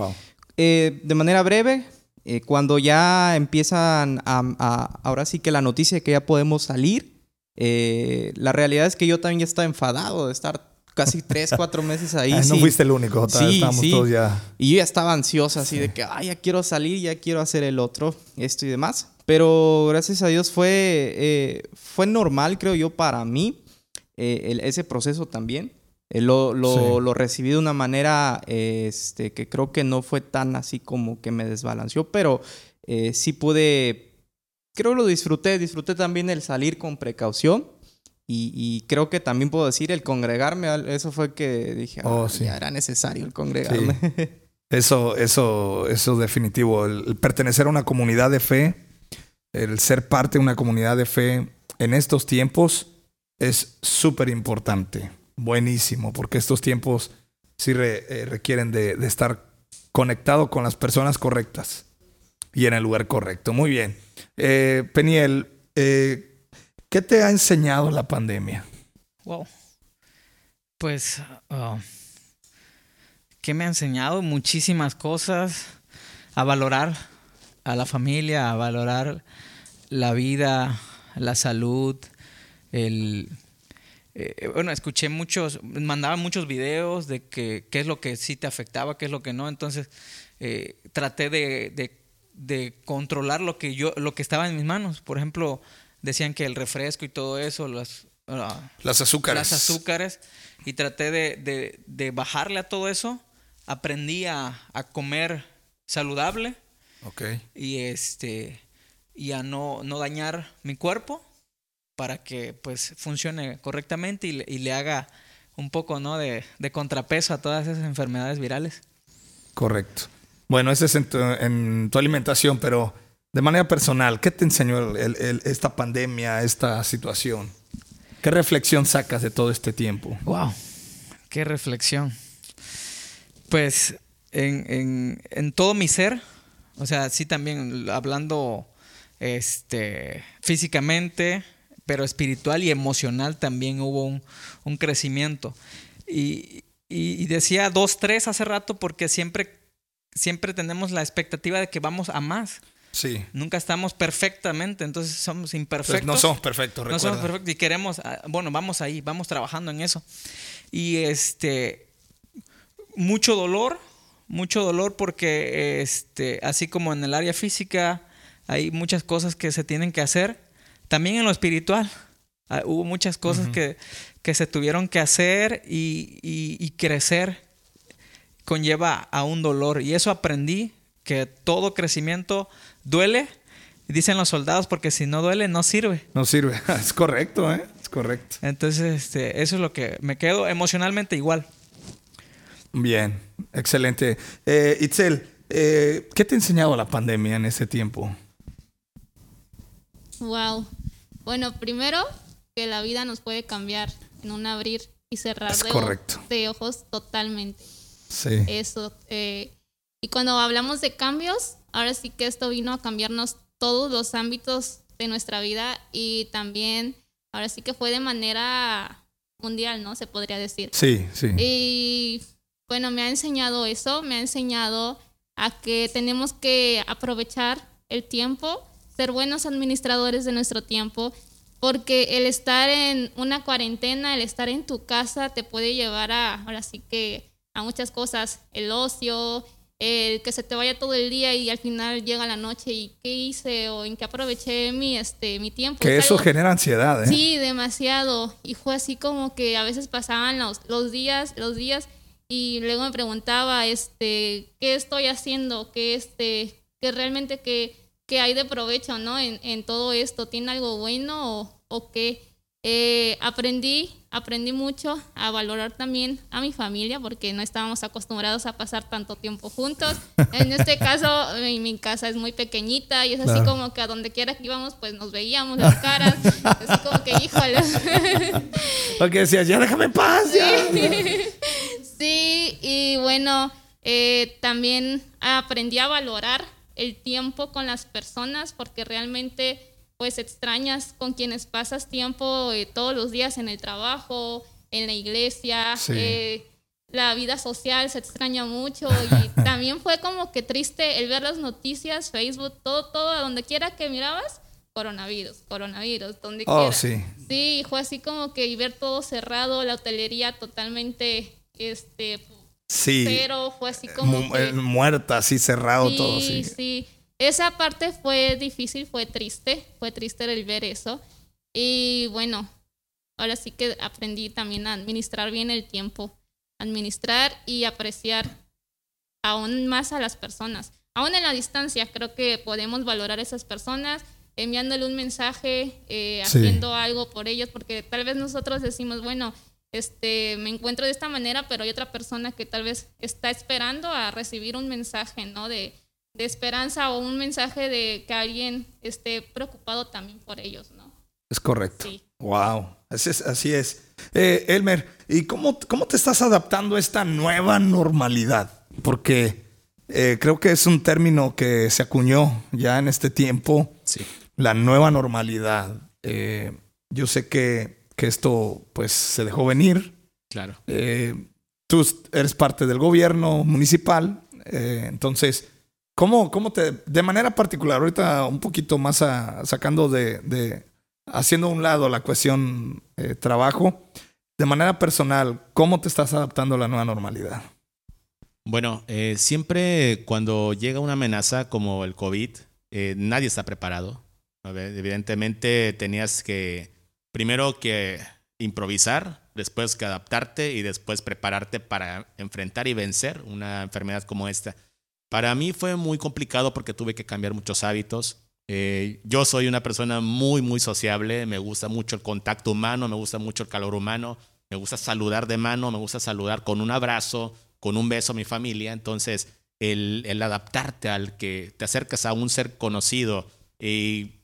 Eh, de manera breve, eh, cuando ya empiezan a, ahora sí que la noticia de que ya podemos salir, eh, la realidad es que yo también ya estaba enfadado de estar casi tres, cuatro meses ahí. no fuiste el único, sí, estábamos todos ya. Y yo ya estaba ansiosa, así de que, ay, ya quiero salir, ya quiero hacer el otro, esto y demás. Pero gracias a Dios fue, eh, fue normal, creo yo, para mí, eh, ese proceso también. Eh, lo, lo, lo, recibí de una manera este, que creo que no fue tan así como que me desbalanceó, pero sí pude, creo lo disfruté, disfruté también el salir con precaución. Y, creo que también puedo decir el congregarme, eso fue que dije, oh, ah, ya era necesario el congregarme. Eso, eso, eso definitivo. El, pertenecer a una comunidad de fe, el ser parte de una comunidad de fe en estos tiempos es súper importante. Buenísimo, porque estos tiempos sí eh, requieren de, estar conectado con las personas correctas y en el lugar correcto. Muy bien. Eh, Peniel, eh, ¿Qué te ha enseñado la pandemia? Wow. Pues, uh, ¿qué me ha enseñado? Muchísimas cosas. A valorar a la familia, a valorar la vida, la salud, el... Eh, bueno, escuché muchos, mandaba muchos videos de que, qué es lo que sí te afectaba, qué es lo que no. Entonces, eh, traté de, de, controlar lo que yo, lo que estaba en mis manos. Por ejemplo, decían que el refresco y todo eso, las, ah, las azúcares. Las azúcares. Y traté de, de bajarle a todo eso. Aprendí a, a comer saludable. Ok. Y este y a no, no dañar mi cuerpo para que pues funcione correctamente y le, y le haga un poco ¿no? de, de, contrapeso a todas esas enfermedades virales. Correcto. Bueno, ese es en tu, en tu alimentación, pero de manera personal, ¿qué te enseñó el, esta pandemia, esta situación? ¿Qué reflexión sacas de todo este tiempo? ¡Wow! ¡Qué reflexión! Pues en, en, en todo mi ser, o sea, sí también hablando este, físicamente, pero espiritual y emocional también hubo un, un crecimiento. Y, y, decía dos, tres hace rato porque siempre, siempre tenemos la expectativa de que vamos a más. Sí. Nunca estamos perfectamente, entonces somos imperfectos. Pues no somos perfectos, recuerda. No somos perfectos y queremos, ah, bueno, vamos ahí, vamos trabajando en eso. Y este, mucho dolor, mucho dolor porque este, así como en el área física, hay muchas cosas que se tienen que hacer. También en lo espiritual. Ah, hubo muchas cosas que, que, se tuvieron que hacer y, y, crecer conlleva a un dolor. Y eso aprendí, que todo crecimiento duele. Dicen los soldados, porque si no duele, no sirve. No sirve. Es correcto, ¿eh? Es correcto. Entonces, este, eso es lo que me quedo emocionalmente igual. Bien, excelente. Eh, Itzel, eh, ¿qué te ha enseñado la pandemia en ese tiempo? Wow. Bueno, primero que la vida nos puede cambiar en un abrir y cerrar de, ojos totalmente. Sí. Eso. Eh, y cuando hablamos de cambios, ahora sí que esto vino a cambiarnos todos los ámbitos de nuestra vida y también, ahora sí que fue de manera mundial, ¿no? Se podría decir. Sí, sí. Y bueno, me ha enseñado eso, me ha enseñado a que tenemos que aprovechar el tiempo ser buenos administradores de nuestro tiempo, porque el estar en una cuarentena, el estar en tu casa te puede llevar a, ahora sí que, a muchas cosas, el ocio, el que se te vaya todo el día y al final llega la noche y qué hice o en qué aproveché mi, este, mi tiempo. Que eso genera ansiedad, ¿eh? Sí, demasiado. Y fue así como que a veces pasaban los, los días, los días y luego me preguntaba, este, ¿qué estoy haciendo? ¿Qué, este, que realmente que qué hay de provecho, ¿no? En, en todo esto, ¿tiene algo bueno o, o qué? Eh, aprendí, aprendí mucho a valorar también a mi familia porque no estábamos acostumbrados a pasar tanto tiempo juntos. En este caso, mi, mi casa es muy pequeñita y es así como que a donde quiera que íbamos, pues nos veíamos las caras. así como que, híjole. Porque decías, ya déjame en paz. Sí. sí, y bueno, eh, también aprendí a valorar el tiempo con las personas porque realmente pues extrañas con quienes pasas tiempo eh, todos los días en el trabajo, en la iglesia, eh, la vida social se extraña mucho y también fue como que triste el ver las noticias, Facebook, todo, todo, a donde quiera que mirabas, coronavirus, coronavirus, donde oh, quiera. Sí. sí, fue así como que y ver todo cerrado, la hotelería totalmente este Sí. Pero fue así como. Eh, muerta, así cerrado todo. Sí, sí. Esa parte fue difícil, fue triste. Fue triste el ver eso. Y bueno, ahora sí que aprendí también a administrar bien el tiempo. Administrar y apreciar aún más a las personas. Aún en la distancia, creo que podemos valorar a esas personas enviándole un mensaje, eh, haciendo algo por ellos, porque tal vez nosotros decimos, bueno, este, me encuentro de esta manera, pero hay otra persona que tal vez está esperando a recibir un mensaje, ¿no? De, de esperanza o un mensaje de que alguien esté preocupado también por ellos, ¿no? Es correcto. Sí. Wow, así es. Así es. Eh, Elmer, ¿y cómo, cómo te estás adaptando a esta nueva normalidad? Porque eh, creo que es un término que se acuñó ya en este tiempo. Sí. La nueva normalidad. Eh, yo sé que que esto pues se dejó venir. Claro. Eh, tú eres parte del gobierno municipal, eh, entonces, ¿cómo, ¿cómo te, de manera particular, ahorita un poquito más sacando de, haciendo a un lado la cuestión eh, trabajo, de manera personal, ¿cómo te estás adaptando a la nueva normalidad? Bueno, eh, siempre cuando llega una amenaza como el COVID, eh, nadie está preparado. evidentemente tenías que, primero que improvisar, después que adaptarte y después prepararte para enfrentar y vencer una enfermedad como esta. Para mí fue muy complicado porque tuve que cambiar muchos hábitos. Eh, yo soy una persona muy, muy sociable, me gusta mucho el contacto humano, me gusta mucho el calor humano, me gusta saludar de mano, me gusta saludar con un abrazo, con un beso a mi familia. Entonces, el, adaptarte al que te acercas a un ser conocido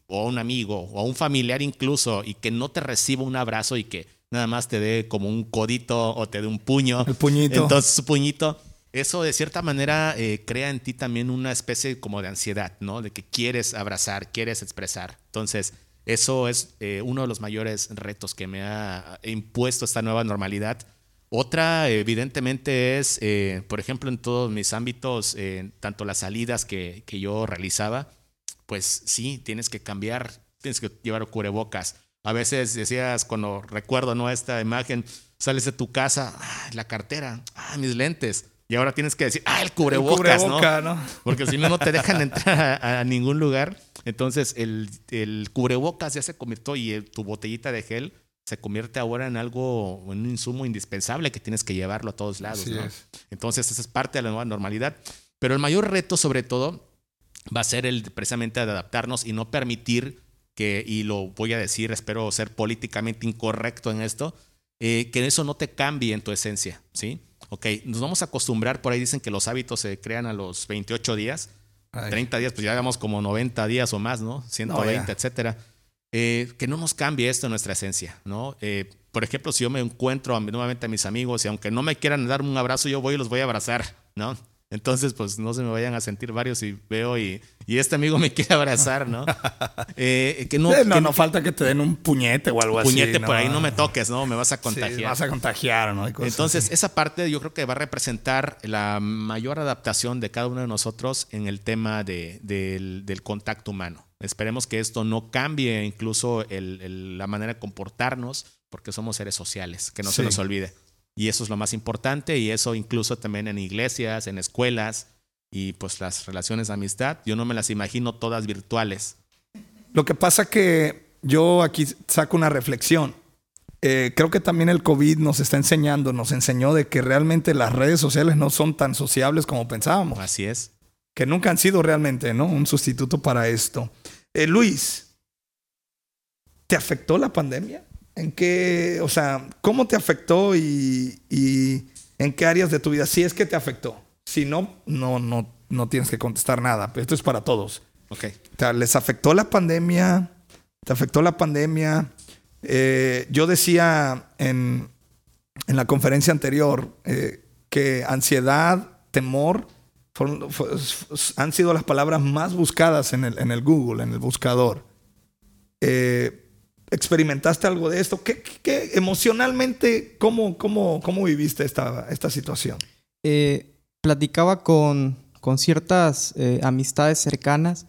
o a un amigo o a un familiar incluso y que no te reciba un abrazo y que nada más te dé como un codito o te dé un puño. El puñito. Entonces, su puñito. Eso de cierta manera eh, crea en ti también una especie como de ansiedad, ¿no? De que quieres abrazar, quieres expresar. Entonces, eso es eh, uno de los mayores retos que me ha impuesto esta nueva normalidad otra, evidentemente, es, eh, por ejemplo, en todos mis ámbitos, tanto las salidas que, que, yo realizaba, pues sí, tienes que cambiar, tienes que llevar cubrebocas. A veces decías, cuando recuerdo ¿no? esta imagen, sales de tu casa, la cartera, ah, mis lentes. Y ahora tienes que decir, ah, el cubrebocas, ¿no? Porque si no, no te dejan entrar a, ningún lugar. Entonces, el, el, cubrebocas ya se convirtió y tu botellita de gel se convierte ahora en algo, en un insumo indispensable que tienes que llevarlo a todos lados. Entonces, esa es parte de la nueva normalidad. Pero el mayor reto, sobre todo, va a ser el precisamente de adaptarnos y no permitir que, y lo voy a decir, espero ser políticamente incorrecto en esto, eh, que eso no te cambie en tu esencia, ¿sí? Ok, nos vamos a acostumbrar, por ahí dicen que los hábitos se crean a los 28 días, 30 días, pues ya digamos como 90 días o más, ¿no? 120, etcétera. Eh, que no nos cambie esto en nuestra esencia, ¿no? Eh, por ejemplo, si yo me encuentro nuevamente a mis amigos y aunque no me quieran dar un abrazo, yo voy y los voy a abrazar, ¿no? Entonces, pues no se me vayan a sentir varios y veo y, y este amigo me quiere abrazar, ¿no? Eh, que no, no, falta que te den un puñete o algo así. Puñete por ahí, no me toques, ¿no? Me vas a contagiar. Sí, vas a contagiar, ¿no? Entonces, esa parte yo creo que va a representar la mayor adaptación de cada uno de nosotros en el tema de, del, del contacto humano. Esperemos que esto no cambie incluso la manera de comportarnos, porque somos seres sociales, que no se nos olvide. Y eso es lo más importante, y eso incluso también en iglesias, en escuelas, y pues las relaciones de amistad, yo no me las imagino todas virtuales. Lo que pasa que yo aquí saco una reflexión. Eh, creo que también el COVID nos está enseñando, nos enseñó de que realmente las redes sociales no son tan sociables como pensábamos. Así es que nunca han sido realmente ¿no? un sustituto para esto. Eh, Luis, ¿te afectó la pandemia? ¿En qué, o sea, cómo te afectó y, en qué áreas de tu vida? Si es que te afectó. Si no, no, no, no tienes que contestar nada. Esto es para todos. Ok. ¿Les afectó la pandemia? ¿Te afectó la pandemia? Eh, yo decía en, en, la conferencia anterior eh, que ansiedad, temor, han sido las palabras más buscadas en el, en el Google, en el buscador. Eh, ¿Experimentaste algo de esto? ¿Qué, qué, emocionalmente, cómo, cómo, cómo viviste esta, esta situación? Eh, platicaba con, con ciertas eh, amistades cercanas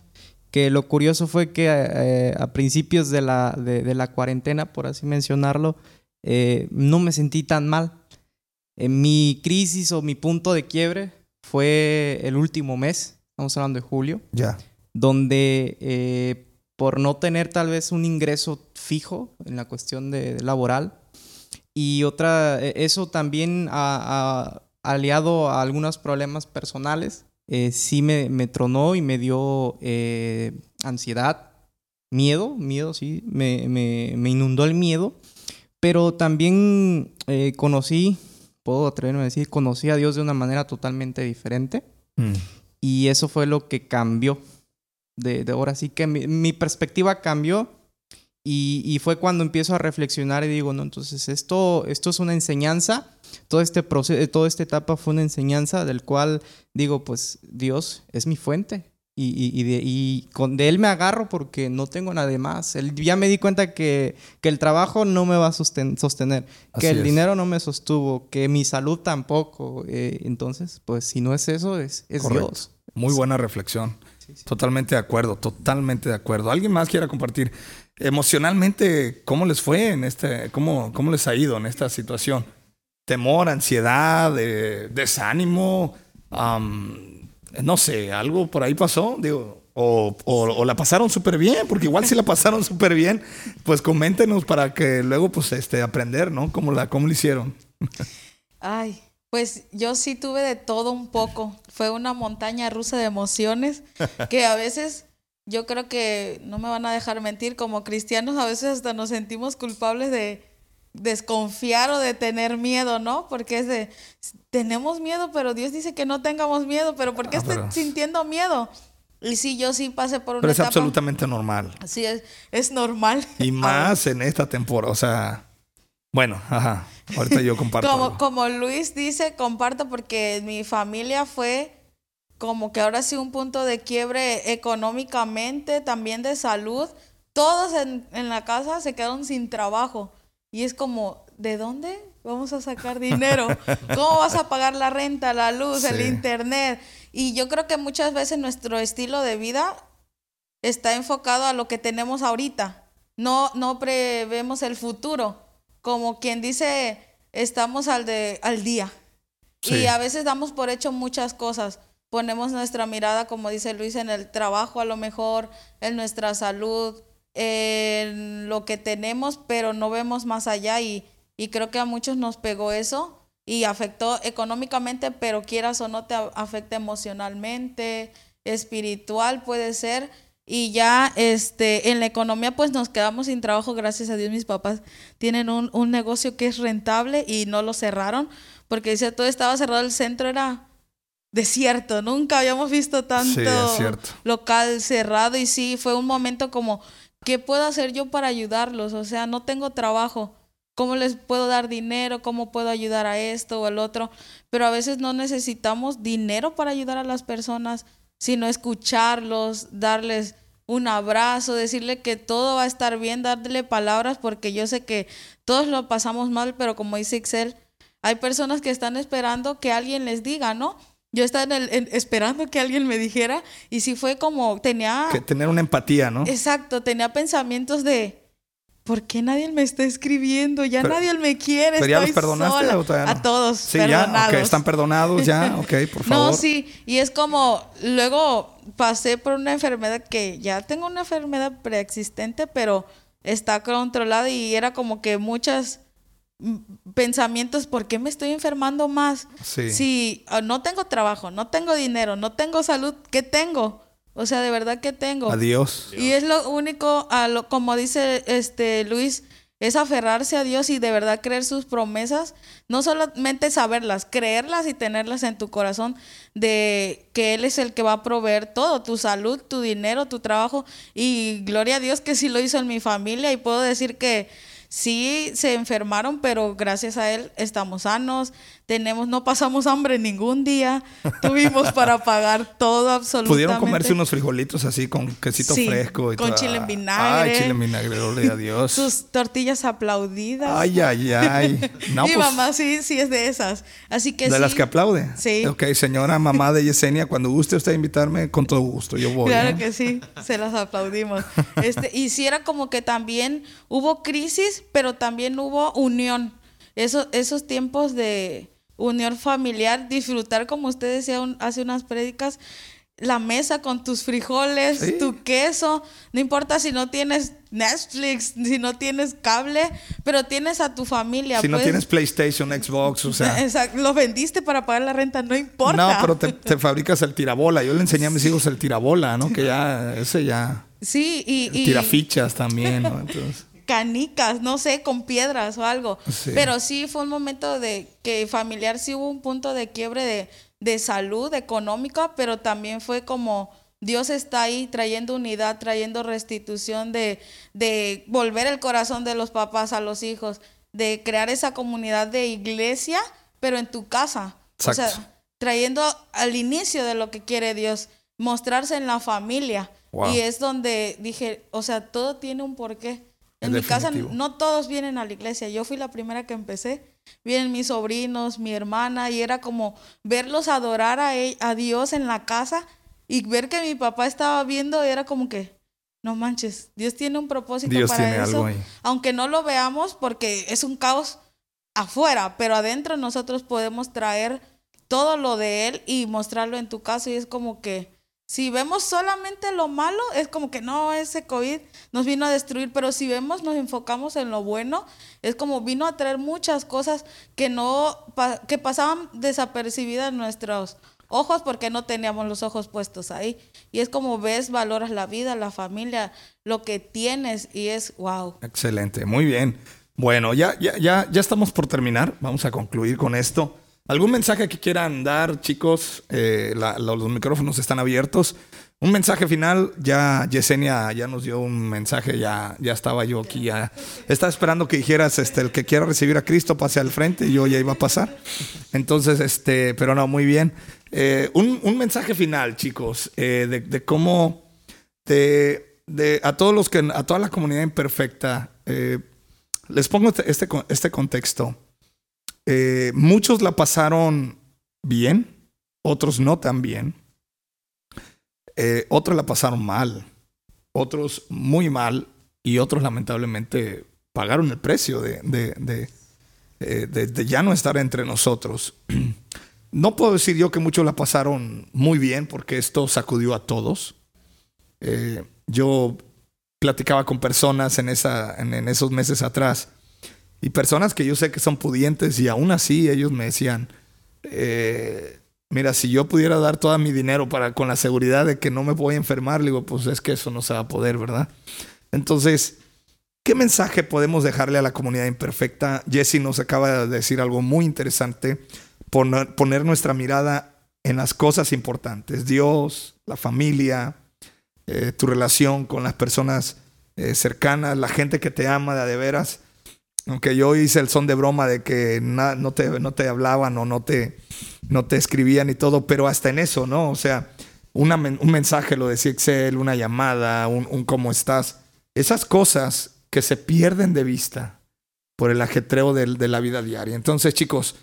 que lo curioso fue que a principios de la, de, de, la cuarentena, por así mencionarlo, no me sentí tan mal. Mi crisis o mi punto de quiebre fue el último mes, estamos hablando de julio, ya. donde eh, por no tener tal vez un ingreso fijo en la cuestión de, laboral y otra, e, eso también ha, aliado a algunos problemas personales, eh, sí me, me, tronó y me dio eh, ansiedad, miedo, miedo, sí, me, me, me, inundó el miedo, pero también conocí puedo atreverme a decir, conocí a Dios de una manera totalmente diferente. Mm. Y eso fue lo que cambió. De, ahora sí que mi, perspectiva cambió. Y, fue cuando empiezo a reflexionar y digo, no, entonces esto, esto es una enseñanza. Todo este proceso, toda esta etapa fue una enseñanza del cual digo, pues Dios es mi fuente. y, de, y, con, de él me agarro porque no tengo nada más. Él, ya me di cuenta que, que el trabajo no me va a sostener, que el dinero no me sostuvo, que mi salud tampoco. Eh, entonces, pues si no es eso, es, es Dios. Muy buena reflexión. Totalmente de acuerdo, totalmente de acuerdo. ¿Alguien más quiera compartir emocionalmente cómo les fue en este, cómo, cómo les ha ido en esta situación? Temor, ansiedad, eh, desánimo, no sé, algo por ahí pasó, digo, o, o, la pasaron súper bien, porque igual si la pasaron súper bien, pues coméntenos para que luego pues este, aprender, ¿no? ¿Cómo, la, cómo lo hicieron? Ay, pues yo sí tuve de todo un poco. Fue una montaña rusa de emociones que a veces yo creo que no me van a dejar mentir, como cristianos a veces hasta nos sentimos culpables de desconfiar o de tener miedo, ¿no? Porque es de, tenemos miedo, pero Dios dice que no tengamos miedo, pero ¿por qué ah, estoy sintiendo miedo? Y sí, yo sí pasé por una Pero es absolutamente normal. Sí, es, es normal. Y más en esta temporada, o sea, bueno, ajá, ahorita yo comparto. como, como Luis dice, comparto porque mi familia fue como que ahora sí un punto de quiebre económicamente, también de salud. Todos en, en la casa se quedaron sin trabajo. Y es como, ¿de dónde vamos a sacar dinero? ¿Cómo vas a pagar la renta, la luz, el internet? Y yo creo que muchas veces nuestro estilo de vida está enfocado a lo que tenemos ahorita. No, no prevemos el futuro. Como quien dice, estamos al, de, al día. Y a veces damos por hecho muchas cosas. Ponemos nuestra mirada, como dice Luis, en el trabajo a lo mejor, en nuestra salud, en lo que tenemos, pero no vemos más allá y, y creo que a muchos nos pegó eso y afectó económicamente, pero quieras o no te afecta emocionalmente, espiritual puede ser. Y ya este, en la economía pues nos quedamos sin trabajo, gracias a Dios mis papás tienen un, un negocio que es rentable y no lo cerraron, porque dice todo estaba cerrado, el centro era desierto, nunca habíamos visto tanto local cerrado y sí, fue un momento como ¿qué puedo hacer yo para ayudarlos? O sea, no tengo trabajo. ¿Cómo les puedo dar dinero? ¿Cómo puedo ayudar a esto o al otro? Pero a veces no necesitamos dinero para ayudar a las personas, sino escucharlos, darles un abrazo, decirle que todo va a estar bien, darle palabras, porque yo sé que todos lo pasamos mal, pero como dice Excel, hay personas que están esperando que alguien les diga, ¿no? Yo estaba en el, esperando que alguien me dijera y sí fue como tenía... Que tener una empatía, ¿no? Exacto, tenía pensamientos de, ¿por qué nadie me está escribiendo? Ya nadie me quiere. ¿Pero ya los perdonaste A todos sí, perdonados. ya, están perdonados ya, ok, por favor. No, sí, y es como, luego pasé por una enfermedad que ya tengo una enfermedad preexistente, pero está controlada y era como que muchas pensamientos, ¿por qué me estoy enfermando más? Si ah, no tengo trabajo, no tengo dinero, no tengo salud, ¿qué tengo? O sea, de verdad que tengo. Adiós. Y es lo único, a lo, como dice este Luis, es aferrarse a Dios y de verdad creer sus promesas, no solamente saberlas, creerlas y tenerlas en tu corazón de que Él es el que va a proveer todo, tu salud, tu dinero, tu trabajo y gloria a Dios que sí lo hizo en mi familia y puedo decir que sí se enfermaron, pero gracias a él estamos sanos, tenemos, no pasamos hambre ningún día, tuvimos para pagar todo absolutamente. Pudieron comerse unos frijolitos así con quesito fresco y con chile en vinagre. Ay, chile en vinagre, gloria a Dios. Sus tortillas aplaudidas. Ay, ay, ay. No, Mi pues, mamá sí, sí es de esas. Así que De las que aplaude. Sí. Ok, señora mamá de Yesenia, cuando guste usted invitarme, con todo gusto, yo voy. Claro que sí, se las aplaudimos. Este, y sí era como que también hubo crisis, pero también hubo unión. Eso, esos tiempos de unión familiar, disfrutar, como usted decía hace unas prédicas, la mesa con tus frijoles, tu queso, no importa si no tienes Netflix, si no tienes cable, pero tienes a tu familia. Si no pues. tienes PlayStation, Xbox, o sea. Exacto, lo vendiste para pagar la renta, no importa. No, pero te, fabricas el tirabola. Yo le enseñé a mis hijos el tirabola, ¿no? Que ya, ese ya. Sí, y. y... Tirafichas también, ¿no? Entonces canicas, no sé, con piedras o algo. Pero sí fue un momento de que familiar sí hubo un punto de quiebre de, de salud económica, pero también fue como Dios está ahí trayendo unidad, trayendo restitución de, de volver el corazón de los papás a los hijos, de crear esa comunidad de iglesia, pero en tu casa. O sea, trayendo al inicio de lo que quiere Dios. mostrarse en la familia. Y es donde dije, o sea, todo tiene un porqué. En mi casa no todos vienen a la iglesia. Yo fui la primera que empecé. Vienen mis sobrinos, mi hermana, y era como verlos adorar a, e, a Dios en la casa y ver que mi papá estaba viendo, era como que, no manches, Dios tiene un propósito para eso. Aunque no lo veamos porque es un caos afuera, pero adentro nosotros podemos traer todo lo de Él y mostrarlo en tu casa. Y es como que si vemos solamente lo malo, es como que no, ese COVID nos vino a destruir, pero si vemos, nos enfocamos en lo bueno, es como vino a traer muchas cosas que no, que pasaban desapercibidas nuestros ojos porque no teníamos los ojos puestos ahí. Y es como ves, valoras la vida, la familia, lo que tienes y es wow. Excelente, muy bien. Bueno, ya, ya, ya, ya estamos por terminar. Vamos a concluir con esto. ¿Algún mensaje que quieran dar, chicos? Eh, los micrófonos están abiertos. Un mensaje final, ya Yesenia ya nos dio un mensaje, ya, ya estaba yo aquí, ya estaba esperando que dijeras, este, el que quiera recibir a Cristo pase al frente, y yo ya iba a pasar. Entonces, este, pero no, muy bien. Eh, un, mensaje final, chicos, eh, de, cómo, de, a todos los que, a toda la comunidad imperfecta, les pongo este, este, este contexto. Eh, muchos la pasaron bien, otros no tan bien. Eh, otros la pasaron mal, otros muy mal y otros lamentablemente pagaron el precio de, eh, ya no estar entre nosotros. No puedo decir yo que muchos la pasaron muy bien porque esto sacudió a todos. yo platicaba con personas en esos meses atrás y personas que yo sé que son pudientes y aún así ellos me decían, eh, mira, si yo pudiera dar todo mi dinero para con la seguridad de que no me voy a enfermar, digo, pues es que eso no se va a poder, ¿verdad? Entonces, ¿qué mensaje podemos dejarle a la comunidad imperfecta? Jesse nos acaba de decir algo muy interesante, poner, poner nuestra mirada en las cosas importantes, Dios, la familia, eh, tu relación con las personas eh, cercanas, la gente que te ama de, de veras aunque yo hice el son de broma de que no, te, no te hablaban o no te, no te escribían y todo, pero hasta en eso, ¿no? O sea, un mensaje, lo decía Excel, una llamada, un, cómo estás. Esas cosas que se pierden de vista por el ajetreo de, de la vida diaria. Entonces, chicos,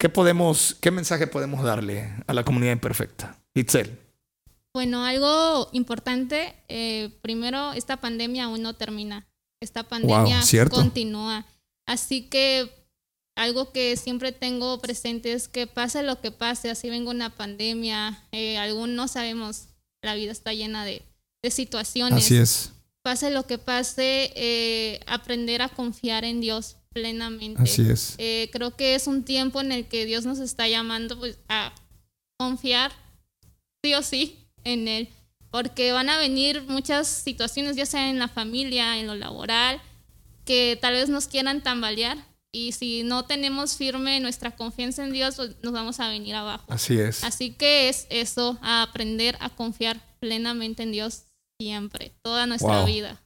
¿qué, podemos, ¿qué mensaje podemos darle a la comunidad imperfecta? Itzel. Bueno, algo importante, eh, primero, esta pandemia aún no termina. Esta pandemia continúa. Así que algo que siempre tengo presente es que pase lo que pase, así venga una pandemia, eh, aún no sabemos, la vida está llena de, situaciones. Así es. Pase lo que pase, eh, aprender a confiar en Dios plenamente. Así es. Eh, creo que es un tiempo en el que Dios nos está llamando pues, a confiar sí o sí en Él, porque van a venir muchas situaciones, ya sea en la familia, en lo laboral, que tal vez nos quieran tambalear y si no tenemos firme nuestra confianza en Dios, pues nos vamos a venir abajo. Así es. Así que es eso, a aprender a confiar plenamente en Dios siempre, toda nuestra vida.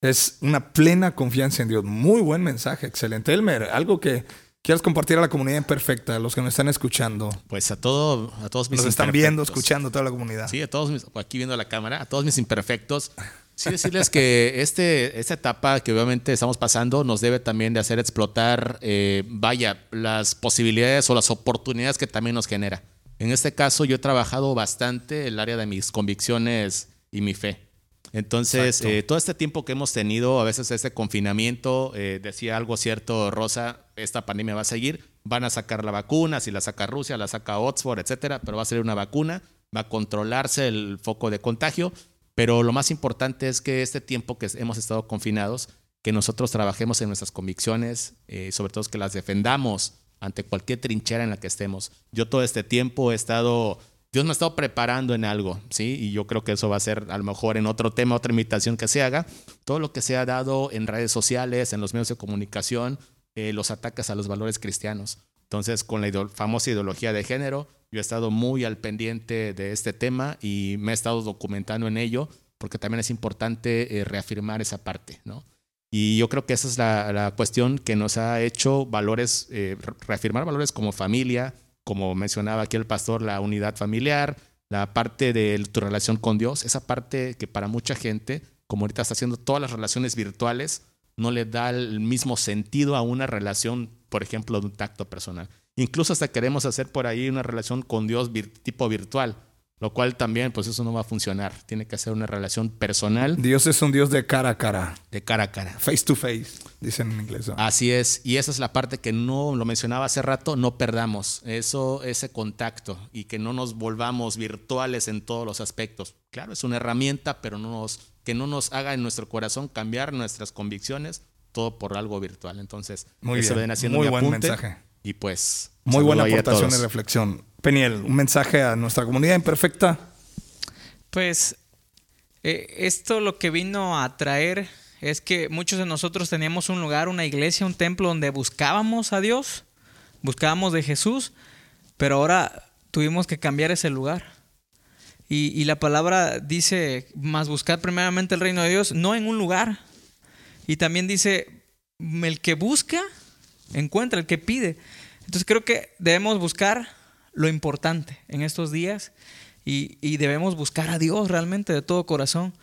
Es una plena confianza en Dios. Muy buen mensaje, excelente. Elmer, algo que quieras compartir a la comunidad imperfecta, a los que nos están escuchando. Pues a, todo, a todos mis Nos están viendo, escuchando toda la comunidad. Sí, a todos mis, aquí viendo la cámara, a todos mis imperfectos. Sí, decirles que este, esta etapa que obviamente estamos pasando nos debe también de hacer explotar, eh, vaya, las posibilidades o las oportunidades que también nos genera. En este caso yo he trabajado bastante el área de mis convicciones y mi fe. Entonces, eh, todo este tiempo que hemos tenido, a veces este confinamiento, eh, decía algo cierto Rosa, esta pandemia va a seguir, van a sacar la vacuna, si la saca Rusia, la saca Oxford, etcétera, pero va a salir una vacuna, va a controlarse el foco de contagio pero lo más importante es que este tiempo que hemos estado confinados, que nosotros trabajemos en nuestras convicciones, eh, sobre todo que las defendamos ante cualquier trinchera en la que estemos. Yo todo este tiempo he estado, Dios me ha estado preparando en algo, ¿sí? Y yo creo que eso va a ser a lo mejor en otro tema, otra invitación que se haga. Todo lo que se ha dado en redes sociales, en los medios de comunicación, eh, los ataques a los valores cristianos. Entonces, con la famosa ideología de género, yo he estado muy al pendiente de este tema y me he estado documentando en ello porque también es importante eh, reafirmar esa parte, ¿no? Y yo creo que esa es la, cuestión que nos ha hecho valores, eh, reafirmar valores como familia, como mencionaba aquí el pastor, la unidad familiar, la parte de tu relación con Dios, esa parte que para mucha gente, como ahorita está haciendo todas las relaciones virtuales, no le da el mismo sentido a una relación, por ejemplo, de un tacto personal. Incluso hasta queremos hacer por ahí una relación con Dios tipo virtual lo cual también, pues eso no va a funcionar. Tiene que ser una relación personal. Dios es un Dios de cara a cara. De cara a cara. Face to face, dicen en inglés. Así es. Y esa es la parte que no, lo mencionaba hace rato, no perdamos eso, ese contacto y que no nos volvamos virtuales en todos los aspectos. Claro, es una herramienta, pero no nos, que no nos haga en nuestro corazón cambiar nuestras convicciones, todo por algo virtual. Entonces, muy bien. haciendo muy buen mensaje. Y pues... Muy buena aportación y reflexión. Peniel, un mensaje a nuestra comunidad imperfecta. Pues eh, esto lo que vino a traer es que muchos de nosotros teníamos un lugar, una iglesia, un templo donde buscábamos a Dios, buscábamos de Jesús, pero ahora tuvimos que cambiar ese lugar. Y, y, la palabra dice, más buscar primeramente el reino de Dios, no en un lugar. Y también dice, el que busca, encuentra, el que pide. Entonces creo que debemos buscar lo importante en estos días y, debemos buscar a Dios realmente de todo corazón.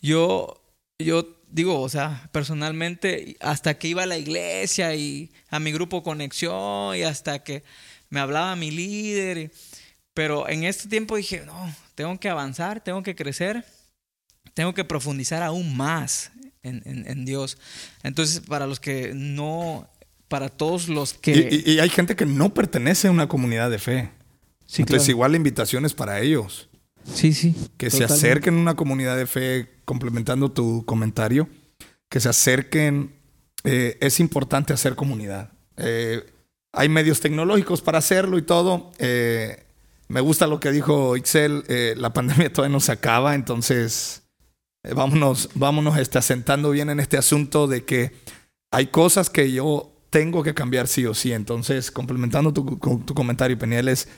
Yo, yo digo, o sea, personalmente, hasta que iba a la iglesia y a mi grupo Conexión y hasta que me hablaba mi líder, pero en este tiempo dije, no, tengo que avanzar, tengo que crecer, tengo que profundizar aún más en, en Dios. Entonces, para los que no para todos los que... Y, hay gente que no pertenece a una comunidad de fe. Entonces igual la invitación es para ellos. Sí, sí. Que se acerquen a una comunidad de fe, complementando tu comentario, que se acerquen. Eh, es importante hacer comunidad. Eh, hay medios tecnológicos para hacerlo y todo. Eh, me gusta lo que dijo Ixel, la pandemia todavía no se acaba, entonces vámonos, vámonos este, asentando bien en este asunto de que hay cosas que yo tengo que cambiar sí o sí. Entonces, complementando tu, tu comentario, Peniel, es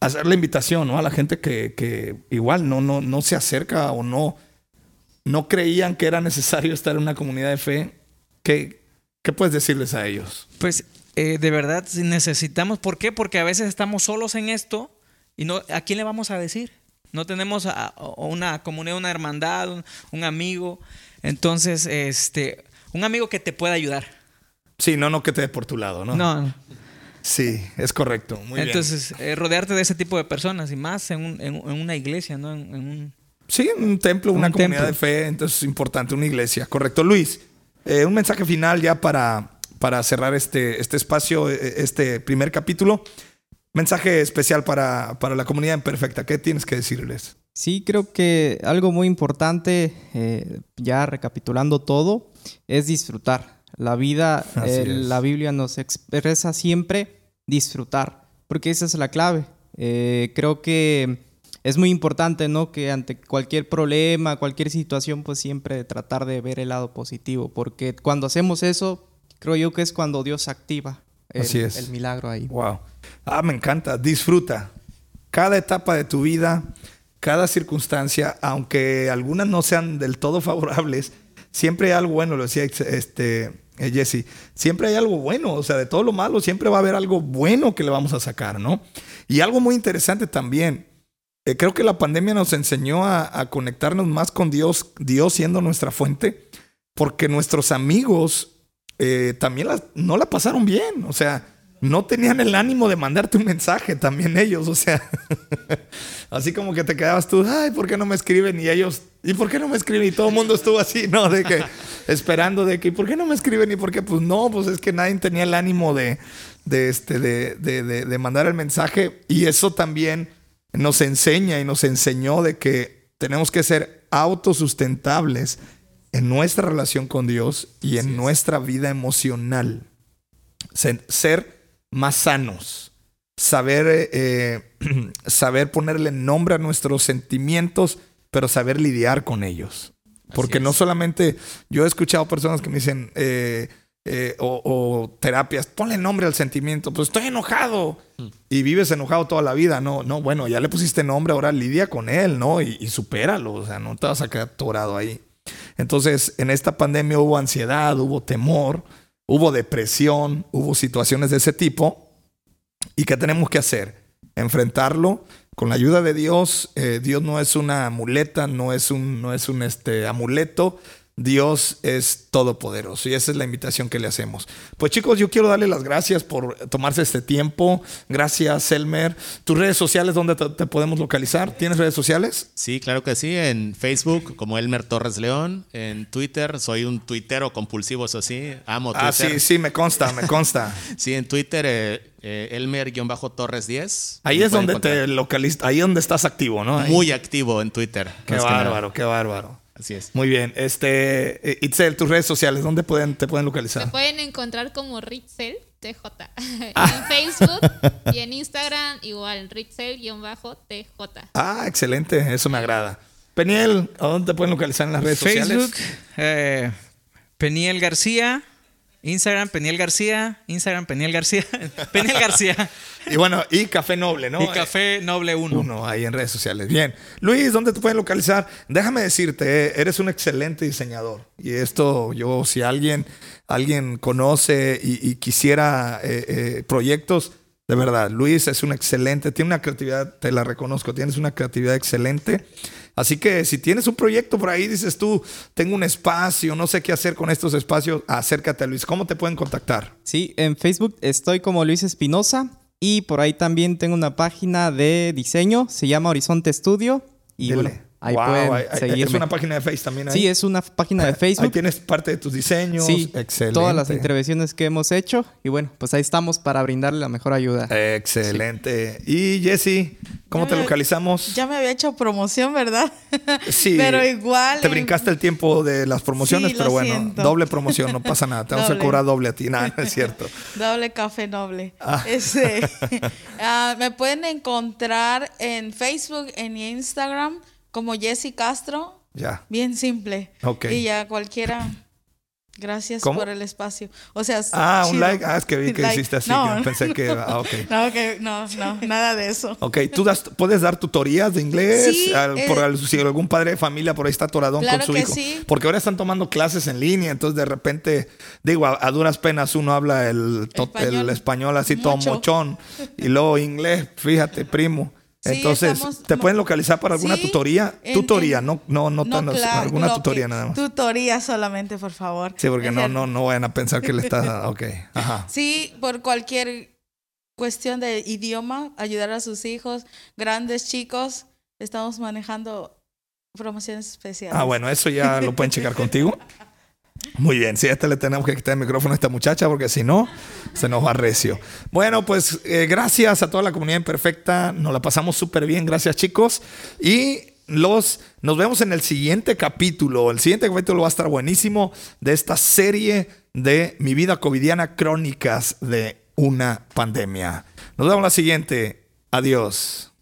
hacer la invitación ¿no? a la gente que, que, igual no, no, no se acerca o no, no creían que era necesario estar en una comunidad de fe. ¿Qué, qué puedes decirles a ellos? Pues eh, de verdad necesitamos, ¿por qué? Porque a veces estamos solos en esto y no, ¿a quién le vamos a decir? No tenemos a, una comunidad, una hermandad, un, un amigo. Entonces, este, un amigo que te pueda ayudar. Sí, no, no que te dé por tu lado, ¿no? No. Sí, es correcto. Muy Entonces, eh, rodearte de ese tipo de personas y más en, un, en, una iglesia, ¿no? En, un... Sí, en un templo, una comunidad de fe, entonces es importante, una iglesia. Correcto. Luis, eh, un mensaje final ya para, para cerrar este, este espacio, eh, este primer capítulo. Mensaje especial para, para la comunidad imperfecta. ¿Qué tienes que decirles? Sí, creo que algo muy importante, ya recapitulando todo, es disfrutar la vida, la Biblia nos expresa siempre disfrutar, porque esa es la clave. Eh, creo que es muy importante, ¿no? Que ante cualquier problema, cualquier situación, pues siempre tratar de ver el lado positivo, porque cuando hacemos eso, creo yo que es cuando Dios activa el, el milagro ahí. Wow. Ah, me encanta. Disfruta. Cada etapa de tu vida, cada circunstancia, aunque algunas no sean del todo favorables, siempre hay algo bueno, lo decía este eh, Jesse, siempre hay algo bueno, o sea, de todo lo malo siempre va a haber algo bueno que le vamos a sacar, ¿no? Y algo muy interesante también, eh, creo que la pandemia nos enseñó a, conectarnos más con Dios, Dios siendo nuestra fuente, porque nuestros amigos eh, también no la pasaron bien, o sea, no tenían el ánimo de mandarte un mensaje también ellos, o sea, así como que te quedabas tú, ay, ¿por qué no me escriben? Y ellos, ¿y por qué no me escriben? Y todo el mundo estuvo así, ¿no? De que, esperando de que, ¿por qué no me escriben? ¿Y por qué? Pues no, pues es que nadie tenía el ánimo de, de, este, de, de, de mandar el mensaje. Y eso también nos enseña y nos enseñó de que tenemos que ser autosustentables en nuestra relación con Dios y en nuestra vida emocional. Ser más sanos, saber, eh, saber ponerle nombre a nuestros sentimientos, pero saber lidiar con ellos. Porque no solamente yo he escuchado personas que me dicen, eh, eh, o, terapias, ponle nombre al sentimiento, pues estoy enojado hmm. y vives enojado toda la vida, no, no, bueno, ya le pusiste nombre, ahora lidia con él, ¿no? Y, y supéralo, o sea, no te vas a quedar atorado ahí. Entonces, en esta pandemia hubo ansiedad, hubo temor, hubo depresión, hubo situaciones de ese tipo. ¿Y qué tenemos que hacer? Enfrentarlo, con la ayuda de Dios, eh, Dios no es una muleta, no es un, no es un este, amuleto, Dios es todopoderoso y esa es la invitación que le hacemos. Pues chicos, yo quiero darle las gracias por tomarse este tiempo. Gracias, Elmer. ¿Tus redes sociales dónde te, podemos localizar? ¿Tienes redes sociales? Sí, claro que sí. En Facebook como Elmer Torres León. En Twitter soy un tuitero compulsivo, eso sí. Amo Twitter. Ah, sí, sí, me consta, me consta. sí, en Twitter eh, eh, Elmer-Torres 10. Ahí es donde te localizas, ahí es donde estás activo, ¿no? Muy activo en Twitter. Qué bárbaro, qué bárbaro. Así es. Muy bien. Este, eh, Itzel, tus redes sociales, ¿dónde pueden, te pueden localizar? Me pueden encontrar como Ritzel TJ. en Facebook y en Instagram igual, Ritzel-TJ. Ah, excelente, eso me agrada. Peniel, ¿a dónde te pueden localizar en las redes sociales? Facebook, eh, Peniel García, Instagram, Peniel García. Instagram, Peniel García. Peniel García. y bueno, y Café Noble, ¿no? Y Café Noble 1. Uno, ahí en redes sociales. Bien. Luis, ¿dónde te pueden localizar? Déjame decirte, eh, eres un excelente diseñador. Y esto, yo, si alguien, alguien conoce y, quisiera eh, eh, proyectos, de verdad, Luis es un excelente, tiene una creatividad, te la reconozco, tienes una creatividad excelente. Así que si tienes un proyecto por ahí, dices tú, tengo un espacio, no sé qué hacer con estos espacios, acércate a Luis. ¿Cómo te pueden contactar? Sí, en Facebook estoy como Luis Espinosa y por ahí también tengo una página de diseño, se llama Horizonte Studio. Y Ahí pueden seguirme. Es una página de Facebook también. Sí, es una página de Facebook. Ahí tienes parte de tus diseños. Sí, excelente. Todas las intervenciones que hemos hecho. Y bueno, pues ahí estamos para brindarle la mejor ayuda. Excelente. Y Jesse, ¿cómo te localizamos? Ya me había hecho promoción, ¿verdad? Sí. pero igual. Te brincaste el tiempo de las promociones, pero bueno, doble promoción, no pasa nada. Te vamos a cobrar doble a ti. Nada, no es cierto. doble café noble. Ah. Este, ah, me pueden encontrar en Facebook, en Instagram como Jesse Castro. Ya. Bien simple. Ok. Y ya cualquiera. Gracias por el espacio. O sea, ah, un like. Ah, es que vi que hiciste así. No. pensé que. Ah, ok. No, okay. no, no, nada de eso. Ok, ¿tú das, puedes dar tutorías de inglés? Sí, por eh, si algún padre de familia por ahí está atoradón con su hijo. Sí. Porque ahora están tomando clases en línea, entonces de repente, digo, a, duras penas uno habla el, español, el español así todo mochón. Y luego inglés, fíjate, primo. Entonces, ¿te pueden localizar para alguna tutoría? tutoría, no, no, no, tan, alguna tutoría nada más. Tutoría solamente, por favor. Sí, porque no, no, no vayan a pensar que le está. Ok. Ajá. Sí, por cualquier cuestión de idioma, ayudar a sus hijos, grandes chicos, estamos manejando promociones especiales. Ah, bueno, eso ya lo pueden checar contigo. Muy bien, si a este le tenemos que quitar el micrófono a esta muchacha porque si no, se nos va recio. Bueno, pues eh, gracias a toda la comunidad imperfecta, nos la pasamos súper bien, gracias chicos. Y los, nos vemos en el siguiente capítulo. El siguiente capítulo va a estar buenísimo de esta serie de Mi vida covidiana, crónicas de una pandemia. Nos vemos la siguiente. Adiós.